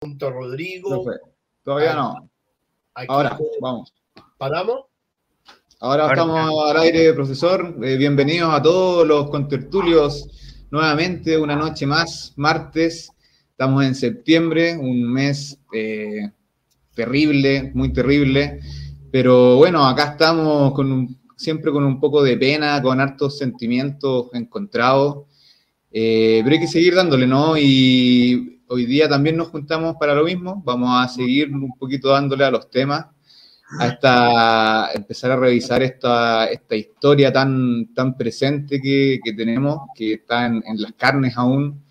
junto a Rodrigo. Todavía no. Ahora, vamos. ¿Paramos? Ahora estamos al aire, profesor. Eh, bienvenidos a todos los contertulios nuevamente, una noche más, martes. Estamos en septiembre, un mes eh, terrible, muy terrible. Pero bueno, acá estamos con siempre con un poco de pena, con hartos sentimientos encontrados. Eh, pero hay que seguir dándole, ¿no? Y hoy día también nos juntamos para lo mismo. Vamos a seguir un poquito dándole a los temas hasta empezar a revisar esta, esta historia tan, tan presente que, tenemos, que está en, las carnes aún,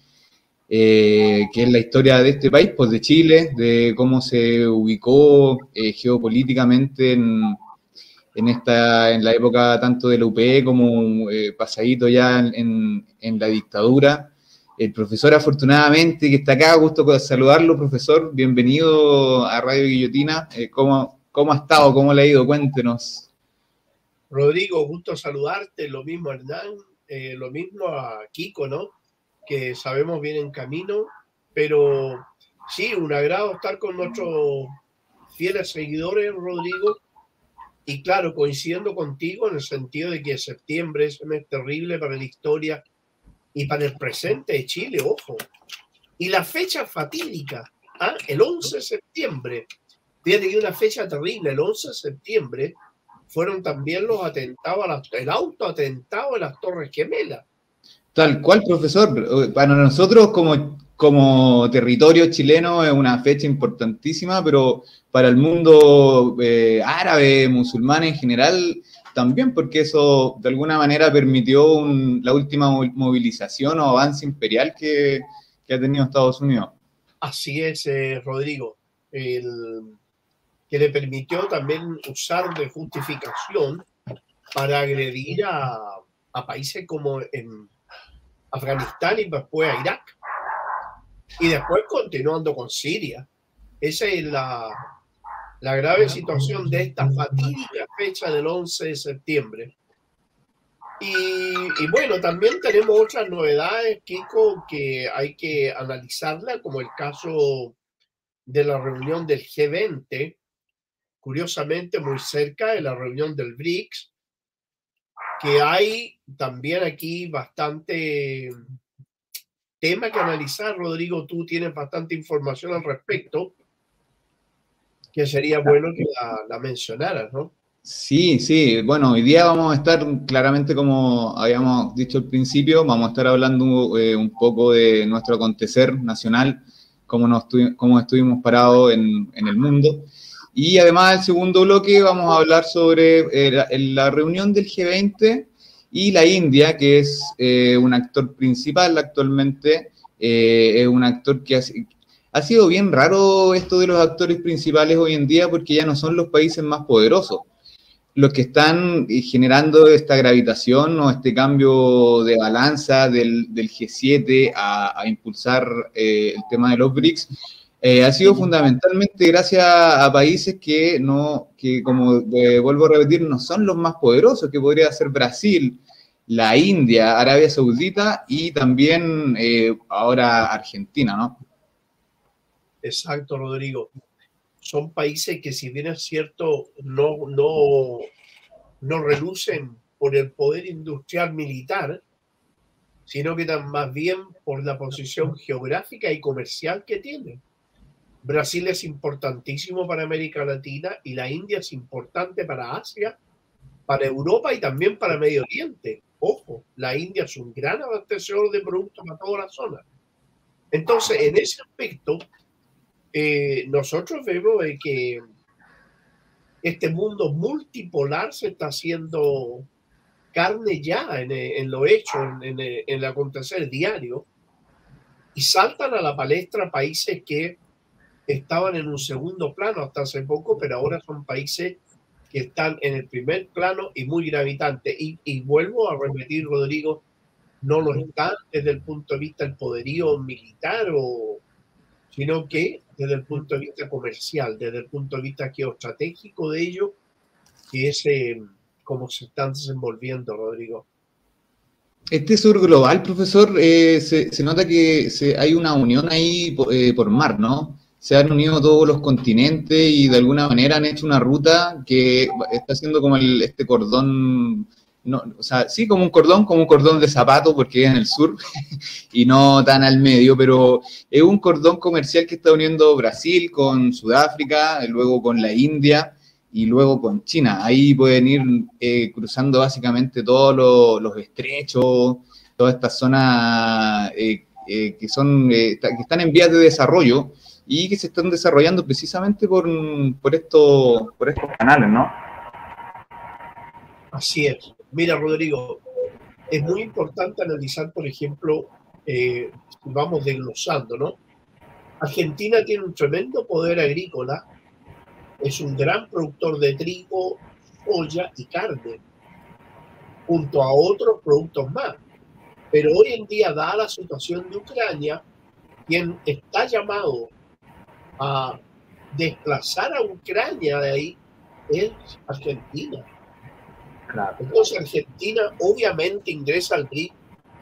eh, que es la historia de este país, pues de Chile, de cómo se ubicó eh, geopolíticamente en, en, esta, en la época tanto de la UP como eh, pasadito ya en, en, la dictadura. El profesor, afortunadamente, que está acá, gusto saludarlo, profesor. Bienvenido a Radio Guillotina. ¿cómo, ¿Cómo ha estado? ¿Cómo le ha ido? Cuéntenos. Rodrigo, gusto saludarte. Lo mismo Hernán, eh, lo mismo a Kiko, ¿no? Que sabemos bien en camino, pero sí, un agrado estar con nuestros fieles seguidores, Rodrigo. Y claro, coincidiendo contigo en el sentido de que septiembre es un mes terrible para la historia y para el presente de Chile, ojo. Y la fecha fatídica, ¿ah? el 11 de septiembre, Fíjate que una fecha terrible, el 11 de septiembre, fueron también los atentados, el autoatentado de las Torres Gemelas. Tal cual, profesor. Para nosotros como, como territorio chileno es una fecha importantísima, pero para el mundo eh, árabe, musulmán en general, también porque eso de alguna manera permitió la última movilización o avance imperial que, ha tenido Estados Unidos. Así es, eh, Rodrigo. El, que le permitió también usar de justificación para agredir a, países como en Afganistán y después a Irak. Y después continuando con Siria. Esa es la, la grave situación de esta fatídica fecha del 11 de septiembre. Y, y, bueno, también tenemos otras novedades, Kiko, que hay que analizarla, como el caso de la reunión del G20, curiosamente muy cerca de la reunión del BRICS, que hay también aquí bastante tema que analizar. Rodrigo, tú tienes bastante información al respecto, que sería bueno que la, mencionaras, ¿no? Sí, sí. Bueno, hoy día vamos a estar claramente, como habíamos dicho al principio, vamos a estar hablando eh, un poco de nuestro acontecer nacional, cómo, nos cómo estuvimos parados en, en el mundo. Y además, el segundo bloque, vamos a hablar sobre eh, la, reunión del G20 y la India, que es eh, un actor principal actualmente. Es un actor que ha, sido bien raro esto de los actores principales hoy en día porque ya no son los países más poderosos los que están generando esta gravitación o este cambio de balanza del, G7 a, impulsar el tema de los BRICS eh, ha sido fundamentalmente gracias a países que no, que como eh, vuelvo a repetir, no son los más poderosos, que podría ser Brasil, la India, Arabia Saudita y también eh, ahora Argentina, ¿no? Exacto, Rodrigo. Son países que si bien es cierto, no, no, no relucen por el poder industrial militar, sino que más bien por la posición geográfica y comercial que tienen. Brasil es importantísimo para América Latina y la India es importante para Asia, para Europa y también para Medio Oriente. Ojo, la India es un gran abastecedor de productos a toda la zona. Entonces, en ese aspecto, eh, nosotros vemos que este mundo multipolar se está haciendo carne ya en, lo hecho, en, en el acontecer diario, y saltan a la palestra países que estaban en un segundo plano hasta hace poco, pero ahora son países que están en el primer plano y muy gravitantes. Y, vuelvo a repetir, Rodrigo, no lo están desde el punto de vista del poderío militar, o, sino que desde el punto de vista comercial, desde el punto de vista geoestratégico de ellos, que es eh, como se están desenvolviendo, Rodrigo. Este sur global, profesor, eh, se, nota que hay una unión ahí eh, por mar, ¿no? se han unido todos los continentes y de alguna manera han hecho una ruta que está haciendo como este cordón, no, o sea, sí como un cordón, como un cordón de zapato porque en el sur y no tan al medio, pero es un cordón comercial que está uniendo Brasil con Sudáfrica, luego con la India y luego con China. Ahí pueden ir eh, cruzando básicamente todos los, estrechos, todas estas zonas eh, eh, que, son, que están en vías de desarrollo y que se están desarrollando precisamente por, por, esto, por estos canales, ¿no? Así es. Mira, Rodrigo, es muy importante analizar, por ejemplo, eh, vamos desglosando, ¿no? Argentina tiene un tremendo poder agrícola, es un gran productor de trigo, soya y carne, junto a otros productos más. Pero hoy en día, dada la situación de Ucrania, quien está llamado a desplazar a Ucrania de ahí es Argentina. Entonces Argentina obviamente ingresa al BRIC,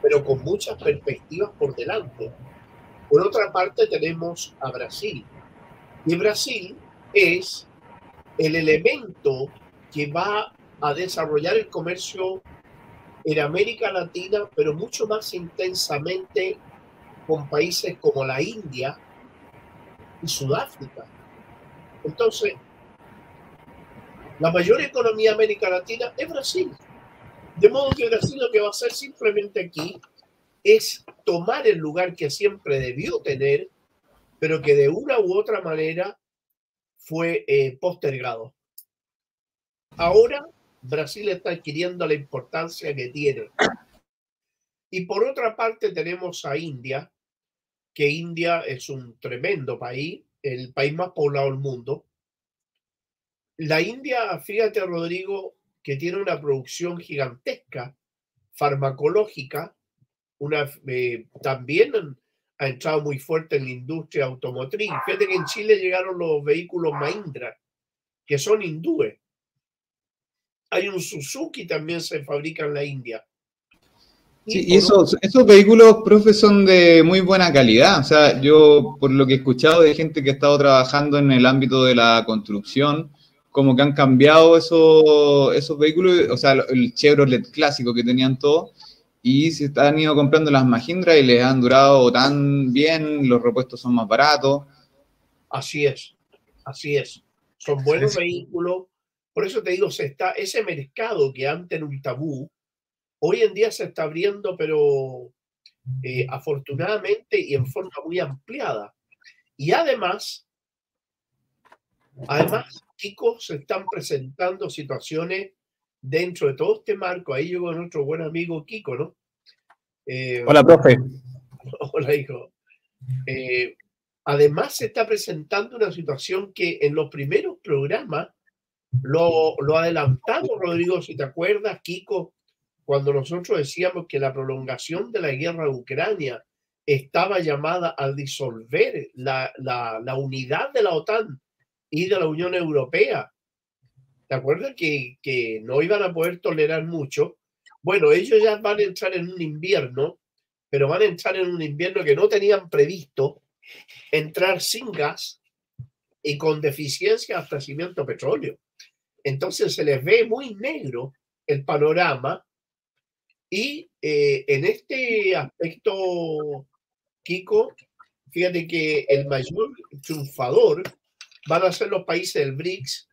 pero con muchas perspectivas por delante. Por otra parte tenemos a Brasil. Y Brasil es el elemento que va a desarrollar el comercio en América Latina, pero mucho más intensamente con países como la India, Sudáfrica. Entonces, la mayor economía de América Latina es Brasil. De modo que Brasil lo que va a hacer simplemente aquí es tomar el lugar que siempre debió tener, pero que de una u otra manera fue eh, postergado. Ahora Brasil está adquiriendo la importancia que tiene. Y por otra parte tenemos a India, que India es un tremendo país, el país más poblado del mundo. La India, fíjate Rodrigo, que tiene una producción gigantesca, farmacológica, una, eh, también ha entrado muy fuerte en la industria automotriz. Fíjate que en Chile llegaron los vehículos Mahindra, que son hindúes. Hay un Suzuki también se fabrica en la India. Sí, y esos, esos vehículos, profe, son de muy buena calidad. O sea, yo, por lo que he escuchado de gente que ha estado trabajando en el ámbito de la construcción, como que han cambiado esos, esos vehículos, o sea, el Chevrolet clásico que tenían todos, y se han ido comprando las Mahindra y les han durado tan bien, los repuestos son más baratos. Así es, así es. Son buenos vehículos. Por eso te digo, se está, ese mercado que antes era un tabú, Hoy en día se está abriendo, pero eh, afortunadamente y en forma muy ampliada. Y además, además, Kiko, se están presentando situaciones dentro de todo este marco. Ahí llegó nuestro buen amigo Kiko, ¿no? Eh, hola, profe. Hola, hijo. Eh, además, se está presentando una situación que en los primeros programas lo, lo adelantamos, Rodrigo, si te acuerdas, Kiko, cuando nosotros decíamos que la prolongación de la guerra de Ucrania estaba llamada a disolver la, unidad de la OTAN y de la Unión Europea. ¿Te acuerdas que, que no iban a poder tolerar mucho? Bueno, ellos ya van a entrar en un invierno, pero van a entrar en un invierno que no tenían previsto entrar sin gas y con deficiencia de abastecimiento de petróleo. Entonces se les ve muy negro el panorama y eh, en este aspecto, Kiko, fíjate que el mayor triunfador van a ser los países del BRICS,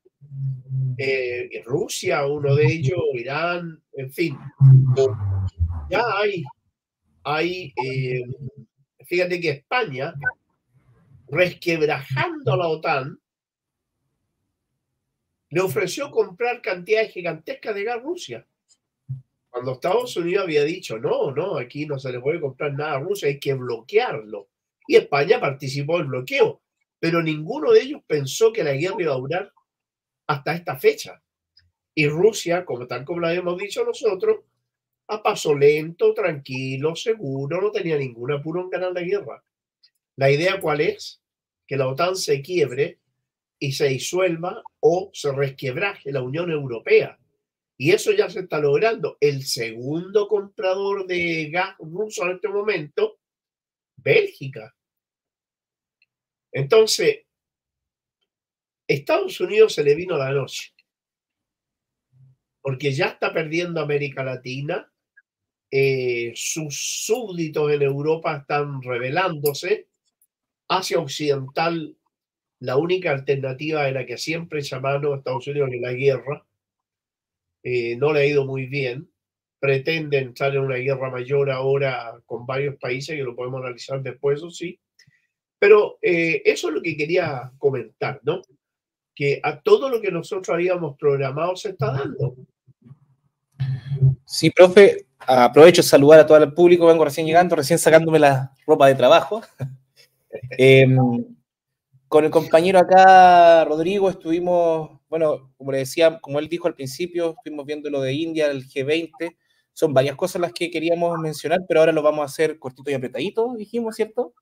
eh, Rusia, uno de ellos, Irán, en fin. Ya hay, hay eh, fíjate que España, resquebrajando a la OTAN, le ofreció comprar cantidades gigantescas de gas a Rusia. Cuando Estados Unidos había dicho, no, no, aquí no se le puede comprar nada a Rusia, hay que bloquearlo. Y España participó del bloqueo, pero ninguno de ellos pensó que la guerra iba a durar hasta esta fecha. Y Rusia, como tal como lo habíamos dicho nosotros, a paso lento, tranquilo, seguro, no tenía ningún apuro en ganar la guerra. La idea cuál es? Que la OTAN se quiebre y se disuelva o se resquebraje la Unión Europea. Y eso ya se está logrando. El segundo comprador de gas ruso en este momento, Bélgica. Entonces, Estados Unidos se le vino la noche, porque ya está perdiendo América Latina, eh, sus súbditos en Europa están rebelándose, Asia Occidental, la única alternativa de la que siempre llamaron a Estados Unidos en la guerra, eh, no le ha ido muy bien, pretenden estar en una guerra mayor ahora con varios países, que lo podemos analizar después, eso sí, pero eh, eso es lo que quería comentar, ¿no? Que a todo lo que nosotros habíamos programado se está dando. Sí, profe, aprovecho de saludar a todo el público, vengo recién llegando, recién sacándome la ropa de trabajo. Em, con el compañero acá, Rodrigo, estuvimos, bueno, como le decía, como él dijo al principio, estuvimos viendo lo de India, el G20. Son varias cosas las que queríamos mencionar, pero ahora lo vamos a hacer cortito y apretadito, dijimos, ¿cierto?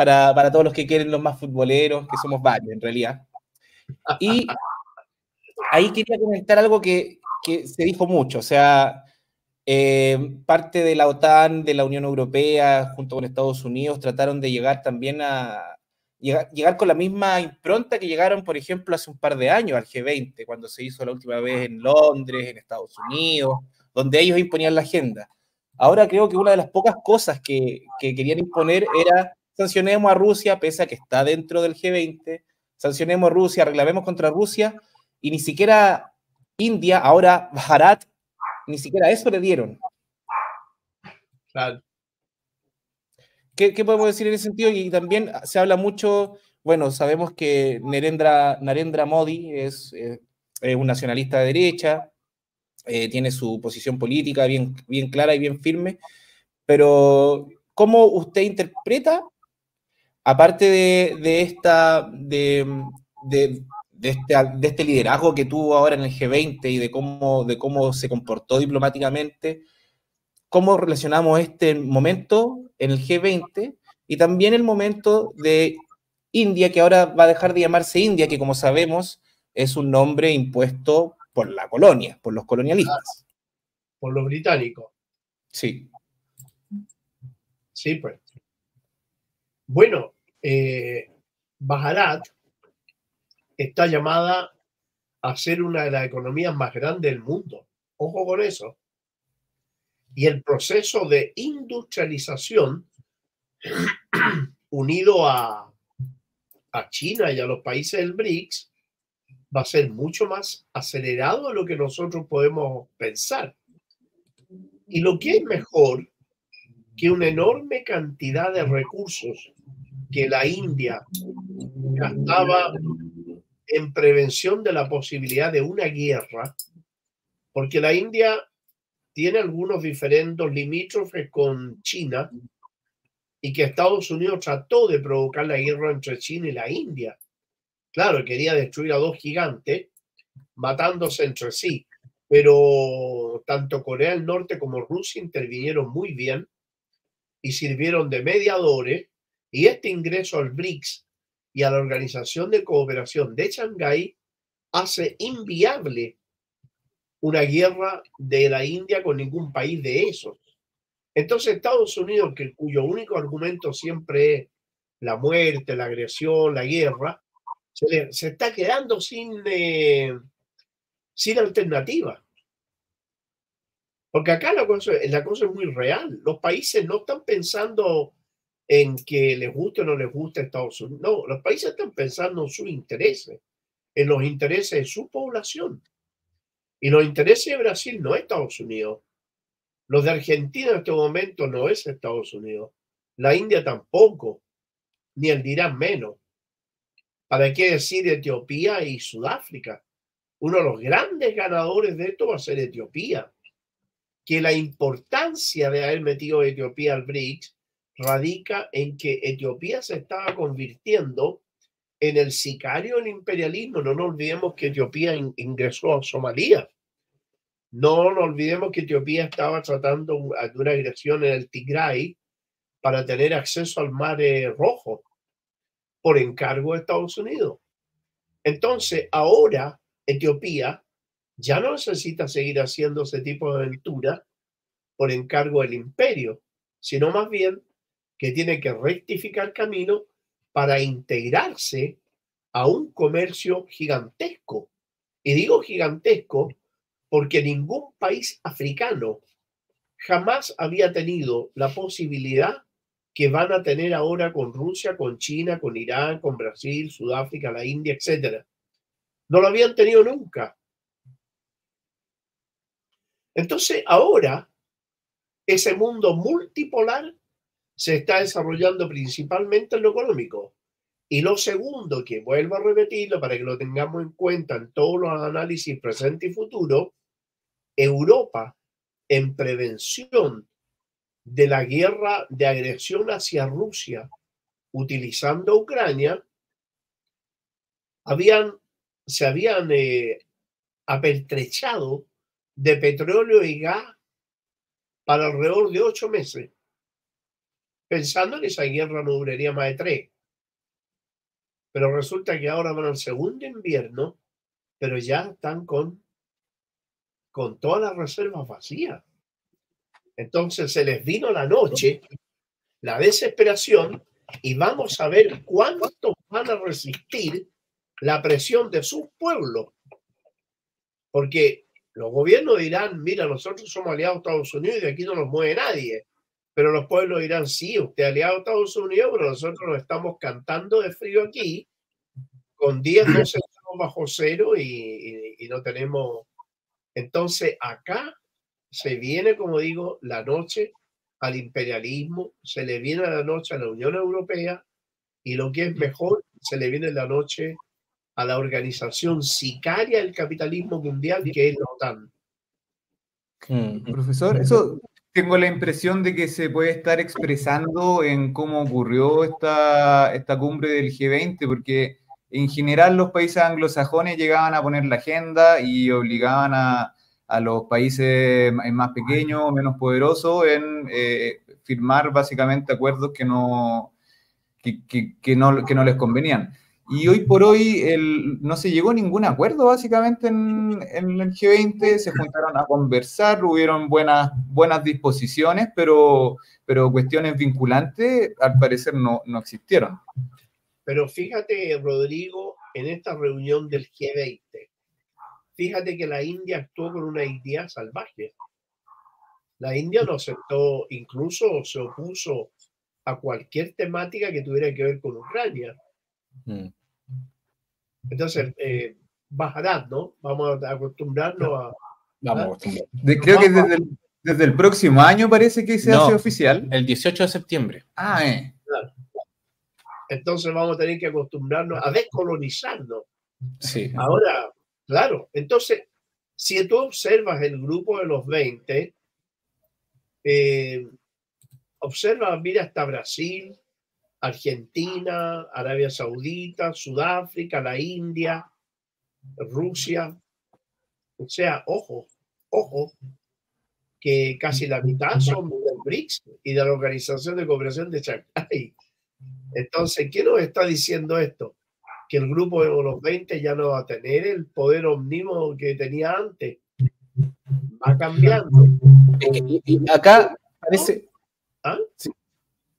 Para, para todos los que quieren los más futboleros, que somos varios en realidad. Y ahí quería comentar algo que, que se dijo mucho, o sea, eh, parte de la OTAN, de la Unión Europea, junto con Estados Unidos, trataron de llegar también a llegar, llegar, con la misma impronta que llegaron, por ejemplo, hace un par de años al G20, cuando se hizo la última vez en Londres, en Estados Unidos, donde ellos imponían la agenda. Ahora creo que una de las pocas cosas que, que querían imponer era sancionemos a Rusia, pese a que está dentro del G20, sancionemos a Rusia, reclamemos contra Rusia, y ni siquiera India, ahora Bharat, ni siquiera eso le dieron. Claro. ¿Qué, podemos decir en ese sentido? Y también se habla mucho, bueno, sabemos que Narendra, Narendra Modi es, eh, un nacionalista de derecha, eh, tiene su posición política bien, bien clara y bien firme, pero ¿cómo usted interpreta, aparte de, esta, de, este, de este, liderazgo que tuvo ahora en el G20 y de cómo, de cómo se comportó diplomáticamente, cómo relacionamos este momento en el G20 y también el momento de India, que ahora va a dejar de llamarse India, que como sabemos es un nombre impuesto por la colonia, por los colonialistas. Por los británicos. Sí. Sí, pues. Bueno, eh, Bajarat está llamada a ser una de las economías más grandes del mundo. Ojo con eso. Y el proceso de industrialización unido a, a China y a los países del BRICS va a ser mucho más acelerado de lo que nosotros podemos pensar. Y lo que es mejor que una enorme cantidad de recursos que la India gastaba en prevención de la posibilidad de una guerra, porque la India tiene algunos diferendos limítrofes con China y que Estados Unidos trató de provocar la guerra entre China y la India. Claro, quería destruir a dos gigantes matándose entre sí, pero tanto Corea del Norte como Rusia intervinieron muy bien y sirvieron de mediadores y este ingreso al BRICS y a la Organización de Cooperación de Shanghái hace inviable una guerra de la India con ningún país de esos. Entonces Estados Unidos, que, cuyo único argumento siempre es la muerte, la agresión, la guerra, se, está quedando sin, eh, sin alternativa. Porque acá la cosa, la cosa es muy real. Los países no están pensando en que les guste o no les guste Estados Unidos. No, los países están pensando en sus intereses, en los intereses de su población. Y los intereses de Brasil no es Estados Unidos. Los de Argentina en este momento no es Estados Unidos. La India tampoco, ni el dirán menos. ¿Para qué decir Etiopía y Sudáfrica? Uno de los grandes ganadores de esto va a ser Etiopía. Que la importancia de haber metido a Etiopía al BRICS radica en que Etiopía se estaba convirtiendo en el sicario del imperialismo. No nos olvidemos que Etiopía ingresó a Somalia. No nos olvidemos que Etiopía estaba tratando de una agresión en el Tigray para tener acceso al Mar Rojo por encargo de Estados Unidos. Entonces, ahora Etiopía ya no necesita seguir haciendo ese tipo de aventura por encargo del imperio, sino más bien que tiene que rectificar camino para integrarse a un comercio gigantesco. Y digo gigantesco porque ningún país africano jamás había tenido la posibilidad que van a tener ahora con Rusia, con China, con Irán, con Brasil, Sudáfrica, la India, etc. No lo habían tenido nunca. Entonces ahora ese mundo multipolar se está desarrollando principalmente en lo económico. Y lo segundo, que vuelvo a repetirlo para que lo tengamos en cuenta en todos los análisis presente y futuro, Europa en prevención de la guerra de agresión hacia Rusia utilizando Ucrania, habían, se habían eh, apertrechado de petróleo y gas para alrededor de ocho meses, pensando que esa guerra no duraría más de tres. Pero resulta que ahora van al segundo invierno, pero ya están con, con todas las reservas vacías. Entonces se les vino la noche, la desesperación, y vamos a ver cuánto van a resistir la presión de su pueblo. Porque los gobiernos dirán, mira, nosotros somos aliados de Estados Unidos y de aquí no nos mueve nadie. Pero los pueblos dirán, sí, usted es aliado de Estados Unidos, pero nosotros nos estamos cantando de frío aquí, con 10, 12 grados bajo cero y, y no tenemos... Entonces, acá se viene, como digo, la noche al imperialismo, se le viene la noche a la Unión Europea y lo que es mejor, se le viene la noche a la organización sicaria del capitalismo mundial que es la OTAN. Hmm. Profesor, eso tengo la impresión de que se puede estar expresando en cómo ocurrió esta, esta cumbre del G20, porque en general los países anglosajones llegaban a poner la agenda y obligaban a, a los países más pequeños o menos poderosos en eh, firmar básicamente acuerdos que no, que, no, que no les convenían. Y hoy por hoy el, no se llegó a ningún acuerdo básicamente en, en, el G20, se juntaron a conversar, hubieron buenas, buenas disposiciones, pero, pero cuestiones vinculantes al parecer no, no existieron. Pero fíjate, Rodrigo, en esta reunión del G20, fíjate que la India actuó con una idea salvaje. La India no aceptó, incluso se opuso a cualquier temática que tuviera que ver con Ucrania. Mm. Entonces, eh, bajará, ¿no? Vamos a acostumbrarnos a... Vamos creo que desde el, próximo año parece que se hace oficial. El 18 de septiembre. Ah, eh. Entonces vamos a tener que acostumbrarnos a descolonizarnos. Sí. Ahora, Claro, entonces, si tú observas el grupo de los 20, eh, observa, mira hasta Brasil, Argentina, Arabia Saudita, Sudáfrica, la India, Rusia. O sea, ojo, ojo, que casi la mitad son del BRICS y de la Organización de Cooperación de Shanghái. Entonces, ¿quién nos está diciendo esto? que el grupo de los 20 ya no va a tener el poder omnímodo que tenía antes. Va cambiando. acá parece ¿Ah?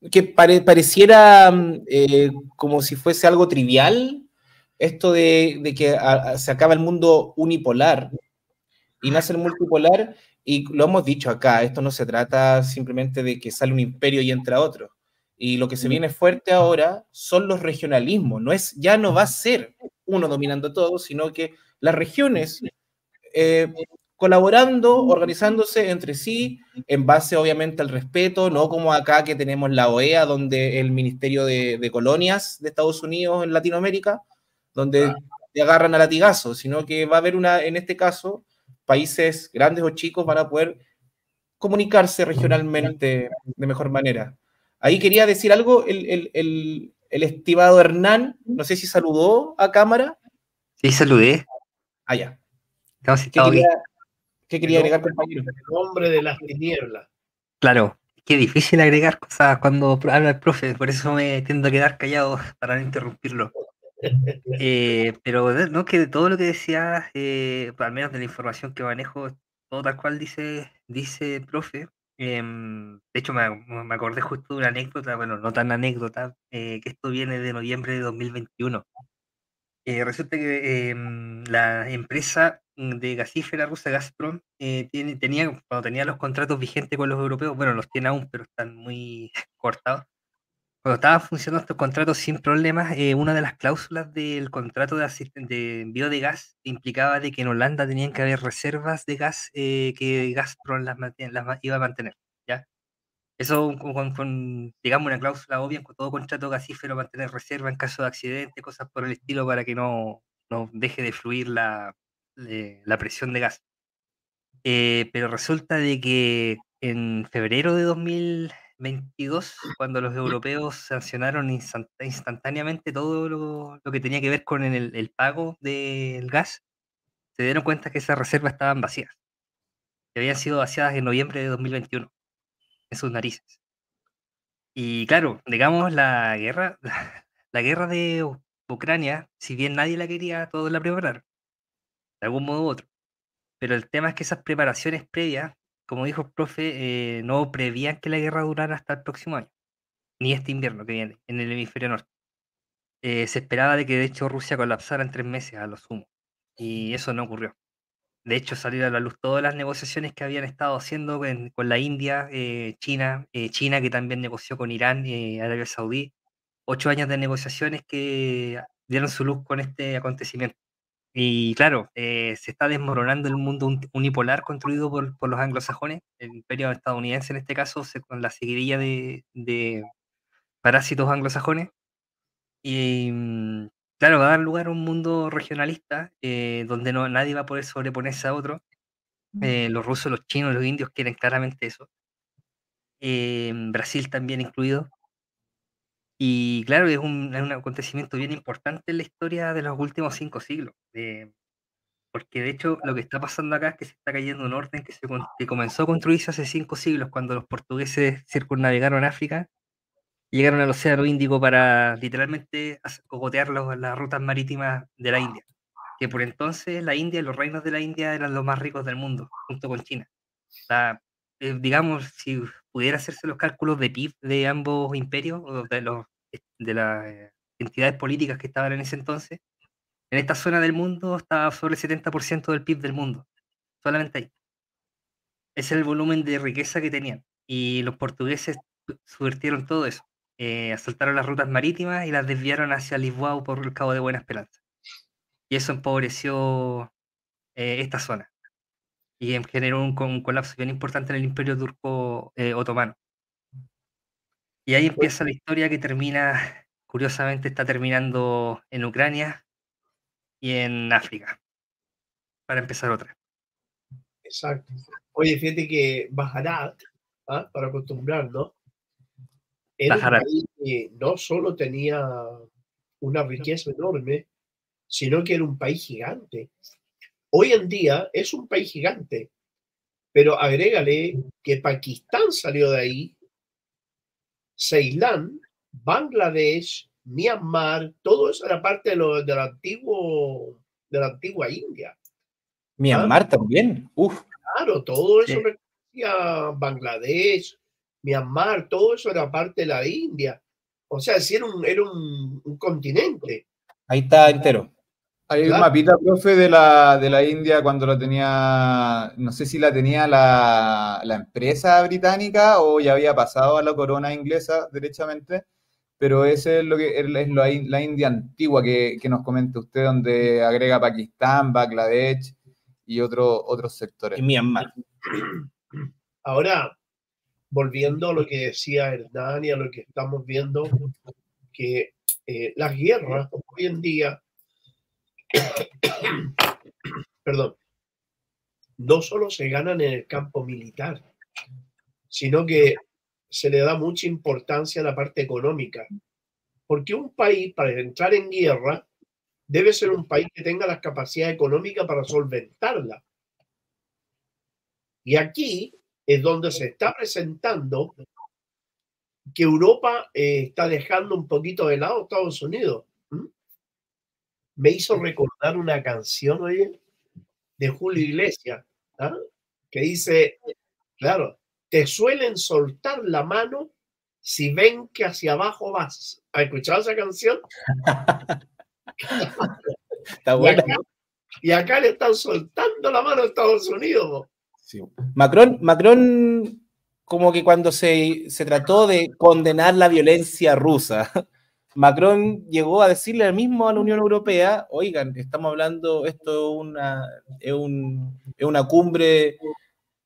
Que pareciera eh, como si fuese algo trivial esto de, que se acaba el mundo unipolar y nace el multipolar y lo hemos dicho acá, esto no se trata simplemente de que sale un imperio y entra otro. Y lo que se viene fuerte ahora son los regionalismos. No es, ya no va a ser uno dominando todo, sino que las regiones eh, colaborando, organizándose entre sí, en base obviamente al respeto, no como acá que tenemos la OEA, donde el Ministerio de, Colonias de Estados Unidos en Latinoamérica, donde te agarran a latigazo, sino que va a haber una, en este caso, países grandes o chicos van a poder comunicarse regionalmente de mejor manera. Ahí quería decir algo, el, estimado Hernán, no sé si saludó a cámara. Sí, saludé. Ah, ya. ¿Qué quería, agregar, compañero? El nombre de las tinieblas. Claro, qué difícil agregar cosas cuando habla el profe, por eso me tiendo a quedar callado para no interrumpirlo. Eh, pero no, que de todo lo que decía, eh, al menos de la información que manejo, todo tal cual dice, dice el profe, Em, de hecho, me, me, acordé justo de una anécdota, bueno, no tan anécdota, eh, que esto viene de noviembre de 2021. Eh, resulta que em, la empresa de gasífera rusa Gazprom eh, tiene, tenía, cuando tenía los contratos vigentes con los europeos, bueno, los tiene aún, pero están muy cortados. Cuando estaban funcionando estos contratos sin problemas, eh, una de las cláusulas del contrato de, de, envío de gas implicaba de que en Holanda tenían que haber reservas de gas que Gazprom las, las, iba a mantener. ¿ya? Eso con, digamos, una cláusula obvia con todo contrato gasífero, mantener reserva en caso de accidente, cosas por el estilo, para que no, no deje de fluir la, la presión de gas. Eh, pero resulta de que en febrero de 2022, cuando los europeos sancionaron instantáneamente todo lo, que tenía que ver con el, el pago del gas, se dieron cuenta que esas reservas estaban vacías. Que habían sido vaciadas en noviembre de 2021 en sus narices. Y claro, digamos, la guerra, la, guerra de Ucrania, si bien nadie la quería, todos la prepararon, de algún modo u otro. Pero el tema es que esas preparaciones previas, como dijo el profe, eh, no prevían que la guerra durara hasta el próximo año, ni este invierno que viene, en el hemisferio norte. Eh, se esperaba de que de hecho Rusia colapsara en tres meses a lo sumo, y eso no ocurrió. De hecho, salieron a la luz todas las negociaciones que habían estado haciendo con, la India, eh, China, China que también negoció con Irán, eh, Arabia Saudí. Ocho años de negociaciones que dieron su luz con este acontecimiento. Y claro, se está desmoronando el mundo unipolar construido por, los anglosajones, el imperio estadounidense en este caso, con la seguidilla de, de parásitos anglosajones. Y mm, Claro, va a dar lugar a un mundo regionalista eh, donde no, nadie va a poder sobreponerse a otro. Mm. Eh, los rusos, los chinos, los indios quieren claramente eso. Eh, Brasil también incluido. Y claro, es un, acontecimiento bien importante en la historia de los últimos cinco siglos. porque de hecho lo que está pasando acá es que se está cayendo un orden que, se, que comenzó a construirse hace cinco siglos cuando los portugueses circunnavegaron África llegaron al Océano Índico para literalmente cogotear las rutas marítimas de la India. Que por entonces la India y los reinos de la India eran los más ricos del mundo, junto con China. Eh, digamos, si pudiera hacerse los cálculos de PIB de ambos imperios, o de, los, de las eh, entidades políticas que estaban en ese entonces, en esta zona del mundo estaba sobre el 70% del PIB del mundo. Solamente ahí. Ese es el volumen de riqueza que tenían. Y los portugueses subvertieron todo eso. Eh, asaltaron las rutas marítimas y las desviaron hacia Lisboa por el Cabo de Buena Esperanza. Y eso empobreció eh, esta zona y generó un, colapso bien importante en el imperio turco eh, otomano. Y ahí empieza la historia que termina, curiosamente está terminando en Ucrania y en África, para empezar otra. Exacto. Oye, fíjate que Bajarat, ¿ah? para acostumbrarnos, era un país que no solo tenía una riqueza enorme, sino que era un país gigante. Hoy en día es un país gigante, pero agrégale que Pakistán salió de ahí, Ceilán, Bangladesh, Myanmar, todo eso era parte de, lo, del antiguo, de la antigua India. Myanmar también, uf. Claro, todo eso sí. Bangladesh, Myanmar, todo eso era parte de la India. O sea, sí era un, era un, continente. Ahí está entero. Hay un mapita, profe, de la, de la India cuando lo tenía, no sé si la tenía la, empresa británica o ya había pasado a la corona inglesa derechamente, pero ese es lo que es la, India antigua que, nos comenta usted, donde agrega Pakistán, Bangladesh y otro, otros sectores. Y Myanmar. Ahora, volviendo a lo que decía Hernán y a lo que estamos viendo, que eh, las guerras hoy en día, perdón, no solo se ganan en el campo militar, sino que se le da mucha importancia a la parte económica. Porque un país, para entrar en guerra, debe ser un país que tenga las capacidades económicas para solventarla. Y aquí es donde se está presentando que Europa eh, está dejando un poquito de lado a Estados Unidos. Me hizo recordar una canción, oye, de Julio Iglesias, ¿ah? que dice, claro, te suelen soltar la mano si ven que hacia abajo vas. ¿Has escuchado esa canción? Está bueno. Y acá, le están soltando la mano a Estados Unidos. Macron, Macron, como que cuando se, se trató de condenar la violencia rusa, Macron llegó a decirle al mismo a la Unión Europea, oigan, estamos hablando, esto una, es, un, es una cumbre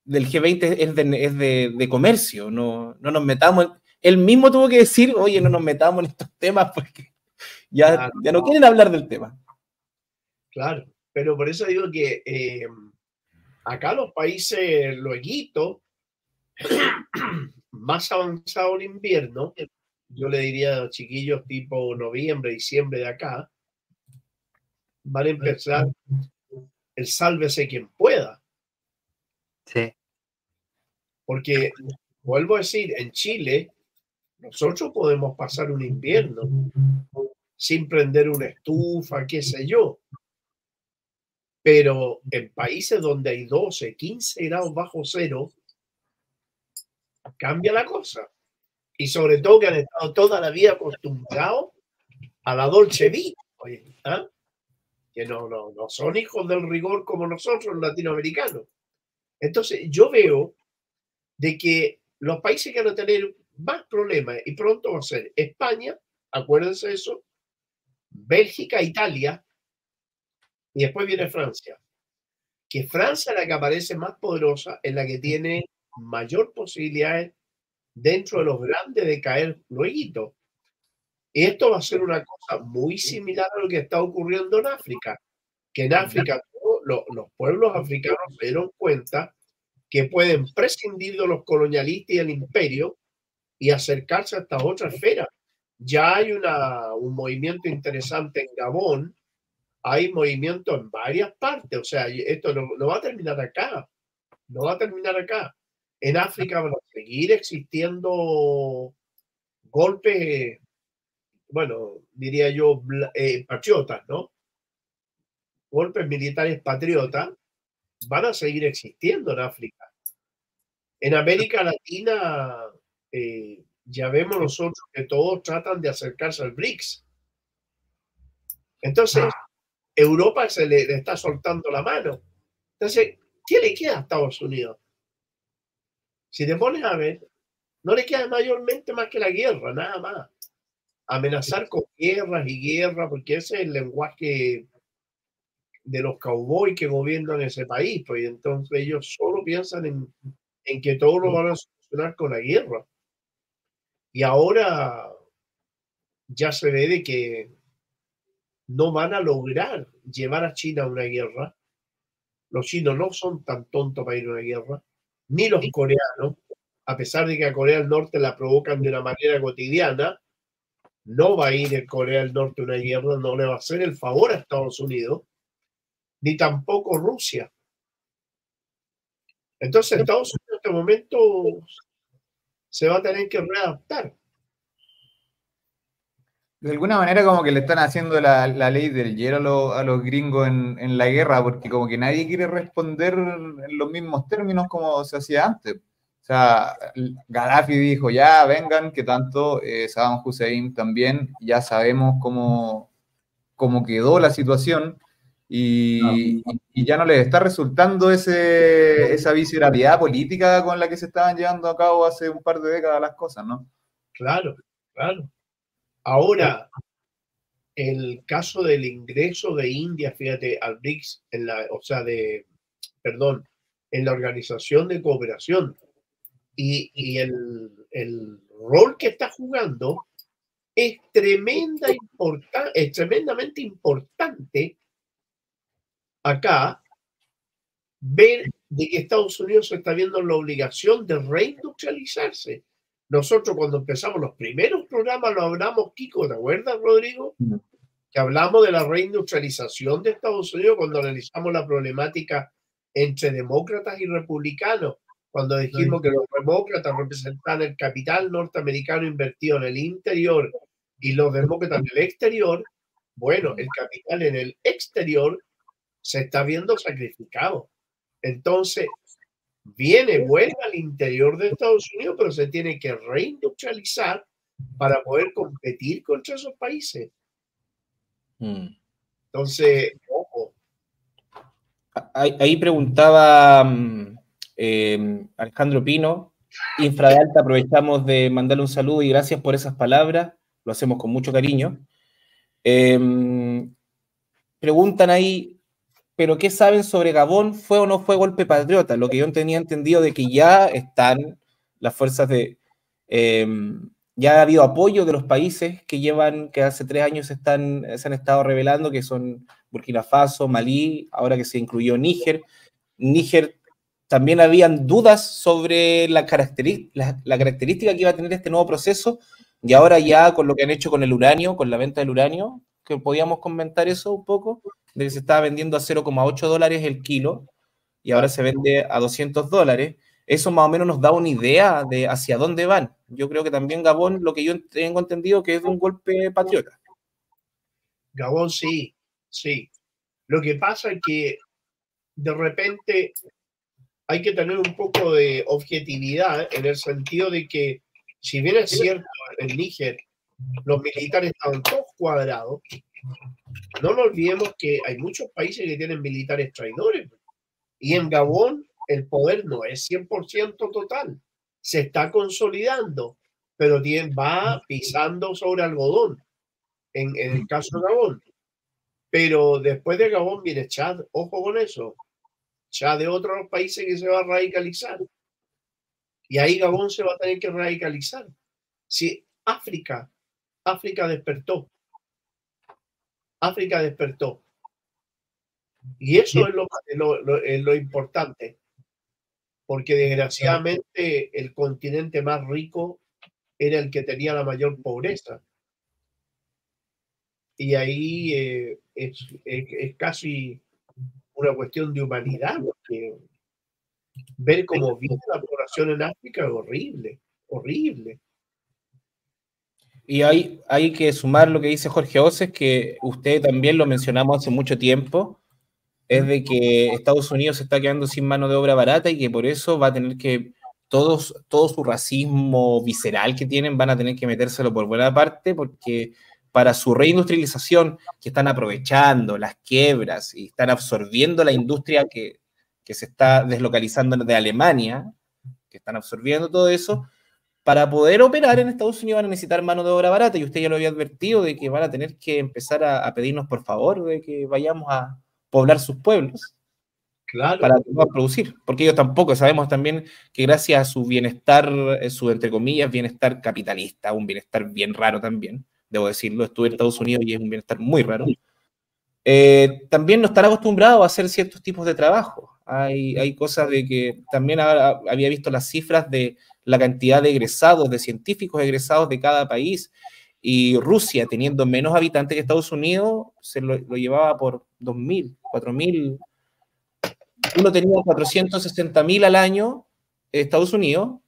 del G20 es de, es de, comercio, no, no, nos metamos. Él mismo tuvo que decir, oye, no nos metamos en estos temas porque ya, ya no quieren hablar del tema. Claro, pero por eso digo que eh, acá los países loeguitos, más avanzado el invierno, yo le diría a los chiquillos tipo noviembre, diciembre de acá, van a empezar el sálvese quien pueda. Sí. Porque, vuelvo a decir, en Chile, nosotros podemos pasar un invierno sin prender una estufa, qué sé yo. Pero en países donde hay 12, 15 grados bajo cero, cambia la cosa. Y sobre todo que han estado toda la vida acostumbrados a la dolce vita, ¿ah? que no, no, no son hijos del rigor como nosotros latinoamericanos. Entonces, yo veo de que los países que van a tener más problemas y pronto va a ser España, acuérdense de eso, Bélgica, Italia y después viene Francia. Que Francia es la que aparece más poderosa, es la que tiene mayor posibilidad dentro de los grandes de caer luego. Y esto va a ser una cosa muy similar a lo que está ocurriendo en África, que en África los, los pueblos africanos se dieron cuenta que pueden prescindir de los colonialistas y el imperio y acercarse hasta otra esfera. Ya hay una, un movimiento interesante en Gabón, hay movimiento en varias partes, o sea, esto no, no va a terminar acá, no va a terminar acá. En África van a seguir existiendo golpes, bueno, diría yo, eh, patriotas, ¿no? Golpes militares patriotas van a seguir existiendo en África. En América Latina, eh, ya vemos nosotros que todos tratan de acercarse al BRICS. Entonces, Europa se le, está soltando la mano. Entonces, ¿qué le queda a Estados Unidos? Si te pones a ver, no le queda mayormente más que la guerra, nada más. Amenazar con guerras y guerras, porque ese es el lenguaje de los cowboys que gobiernan ese país, pues entonces ellos solo piensan en, en que todo lo van a solucionar con la guerra. Y ahora ya se ve de que no van a lograr llevar a China a una guerra. Los chinos no son tan tontos para ir a una guerra, ni los coreanos, a pesar de que a Corea del Norte la provocan de una manera cotidiana, no va a ir el Corea del Norte una guerra, no le va a hacer el favor a Estados Unidos ni tampoco Rusia. Entonces Estados Unidos en este momento se va a tener que readaptar. De alguna manera como que le están haciendo la, ley del hielo a, los gringos en, en, la guerra, porque como que nadie quiere responder en los mismos términos como se hacía antes. O sea, Gaddafi dijo, ya vengan, que tanto eh, Saddam Hussein también, ya sabemos cómo, cómo quedó la situación, y, ya no les está resultando ese, esa visceralidad política con la que se estaban llevando a cabo hace un par de décadas las cosas, ¿no? Claro, claro. Ahora, el caso del ingreso de India, fíjate, al BRICS, en la, o sea, de, perdón, en la Organización de Cooperación y, y el, el, rol que está jugando es, tremenda es tremendamente importante acá ver de que Estados Unidos está viendo la obligación de reindustrializarse. Nosotros cuando empezamos los primeros programas lo hablamos, Kiko, ¿te acuerdas, Rodrigo? Que hablamos de la reindustrialización de Estados Unidos cuando analizamos la problemática entre demócratas y republicanos, cuando dijimos que los demócratas representan el capital norteamericano invertido en el interior y los demócratas en el exterior. Bueno, el capital en el exterior se está viendo sacrificado. Entonces, viene, vuelve al interior de Estados Unidos, pero se tiene que reindustrializar para poder competir contra esos países. Mm. Entonces, ojo. Ahí, preguntaba mm, eh, Alejandro Pino, Infra de Alta, aprovechamos de mandarle un saludo y gracias por esas palabras, lo hacemos con mucho cariño. Em, preguntan ahí, ¿pero qué saben sobre Gabón? ¿Fue o no fue golpe patriota? Lo que yo tenía entendido de que ya están las fuerzas de... Em, ya ha habido apoyo de los países que llevan, que hace tres años están, se han estado revelando, que son Burkina Faso, Malí, ahora que se incluyó Níger. Níger también habían dudas sobre la, la, característica que iba a tener este nuevo proceso y ahora ya con lo que han hecho con el uranio, con la venta del uranio, que podíamos comentar eso un poco, de que se estaba vendiendo a 0,8 dólares el kilo y ahora se vende a 200 dólares. Eso más o menos nos da una idea de hacia dónde van. Yo creo que también Gabón, lo que yo tengo entendido, que es un golpe patriota. Gabón sí, sí. Lo que pasa es que de repente hay que tener un poco de objetividad en el sentido de que, si bien es cierto, en Níger los militares estaban todos cuadrados, no nos olvidemos que hay muchos países que tienen militares traidores. Y en Gabón el poder no es 100% total, se está consolidando, pero va pisando sobre algodón, en, en el caso de Gabón. Pero después de Gabón viene Chad, ojo con eso ya de otros países que se va a radicalizar. Y ahí Gabón se va a tener que radicalizar. Si África, África despertó. África despertó. Y eso es lo, lo, importante, porque desgraciadamente el continente más rico era el que tenía la mayor pobreza. Y ahí eh, es, es, casi una cuestión de humanidad, porque ver cómo vive la población en África es horrible, horrible. Y hay, hay que sumar lo que dice Jorge Oces, que usted también lo mencionamos hace mucho tiempo, es de que Estados Unidos se está quedando sin mano de obra barata y que por eso va a tener que, todos, todo su racismo visceral que tienen, van a tener que metérselo por buena parte, porque para su reindustrialización, que están aprovechando las quiebras y están absorbiendo la industria que, se está deslocalizando de Alemania, que están absorbiendo todo eso, para poder operar en Estados Unidos van a necesitar mano de obra barata y usted ya lo había advertido de que van a tener que empezar a, pedirnos por favor de que vayamos a poblar sus pueblos. Claro. Para producir, porque ellos tampoco sabemos también que gracias a su bienestar, eh, su entre comillas, bienestar capitalista, un bienestar bien raro también, debo decirlo, estuve en Estados Unidos y es un bienestar muy raro. Eh, también no están acostumbrados a hacer ciertos tipos de trabajo. Hay, hay cosas de que también había visto las cifras de la cantidad de egresados, de científicos egresados de cada país. Y Rusia, teniendo menos habitantes que Estados Unidos, se lo, llevaba por 2.000, 4.000. Uno tenía 460.000 al año Estados Unidos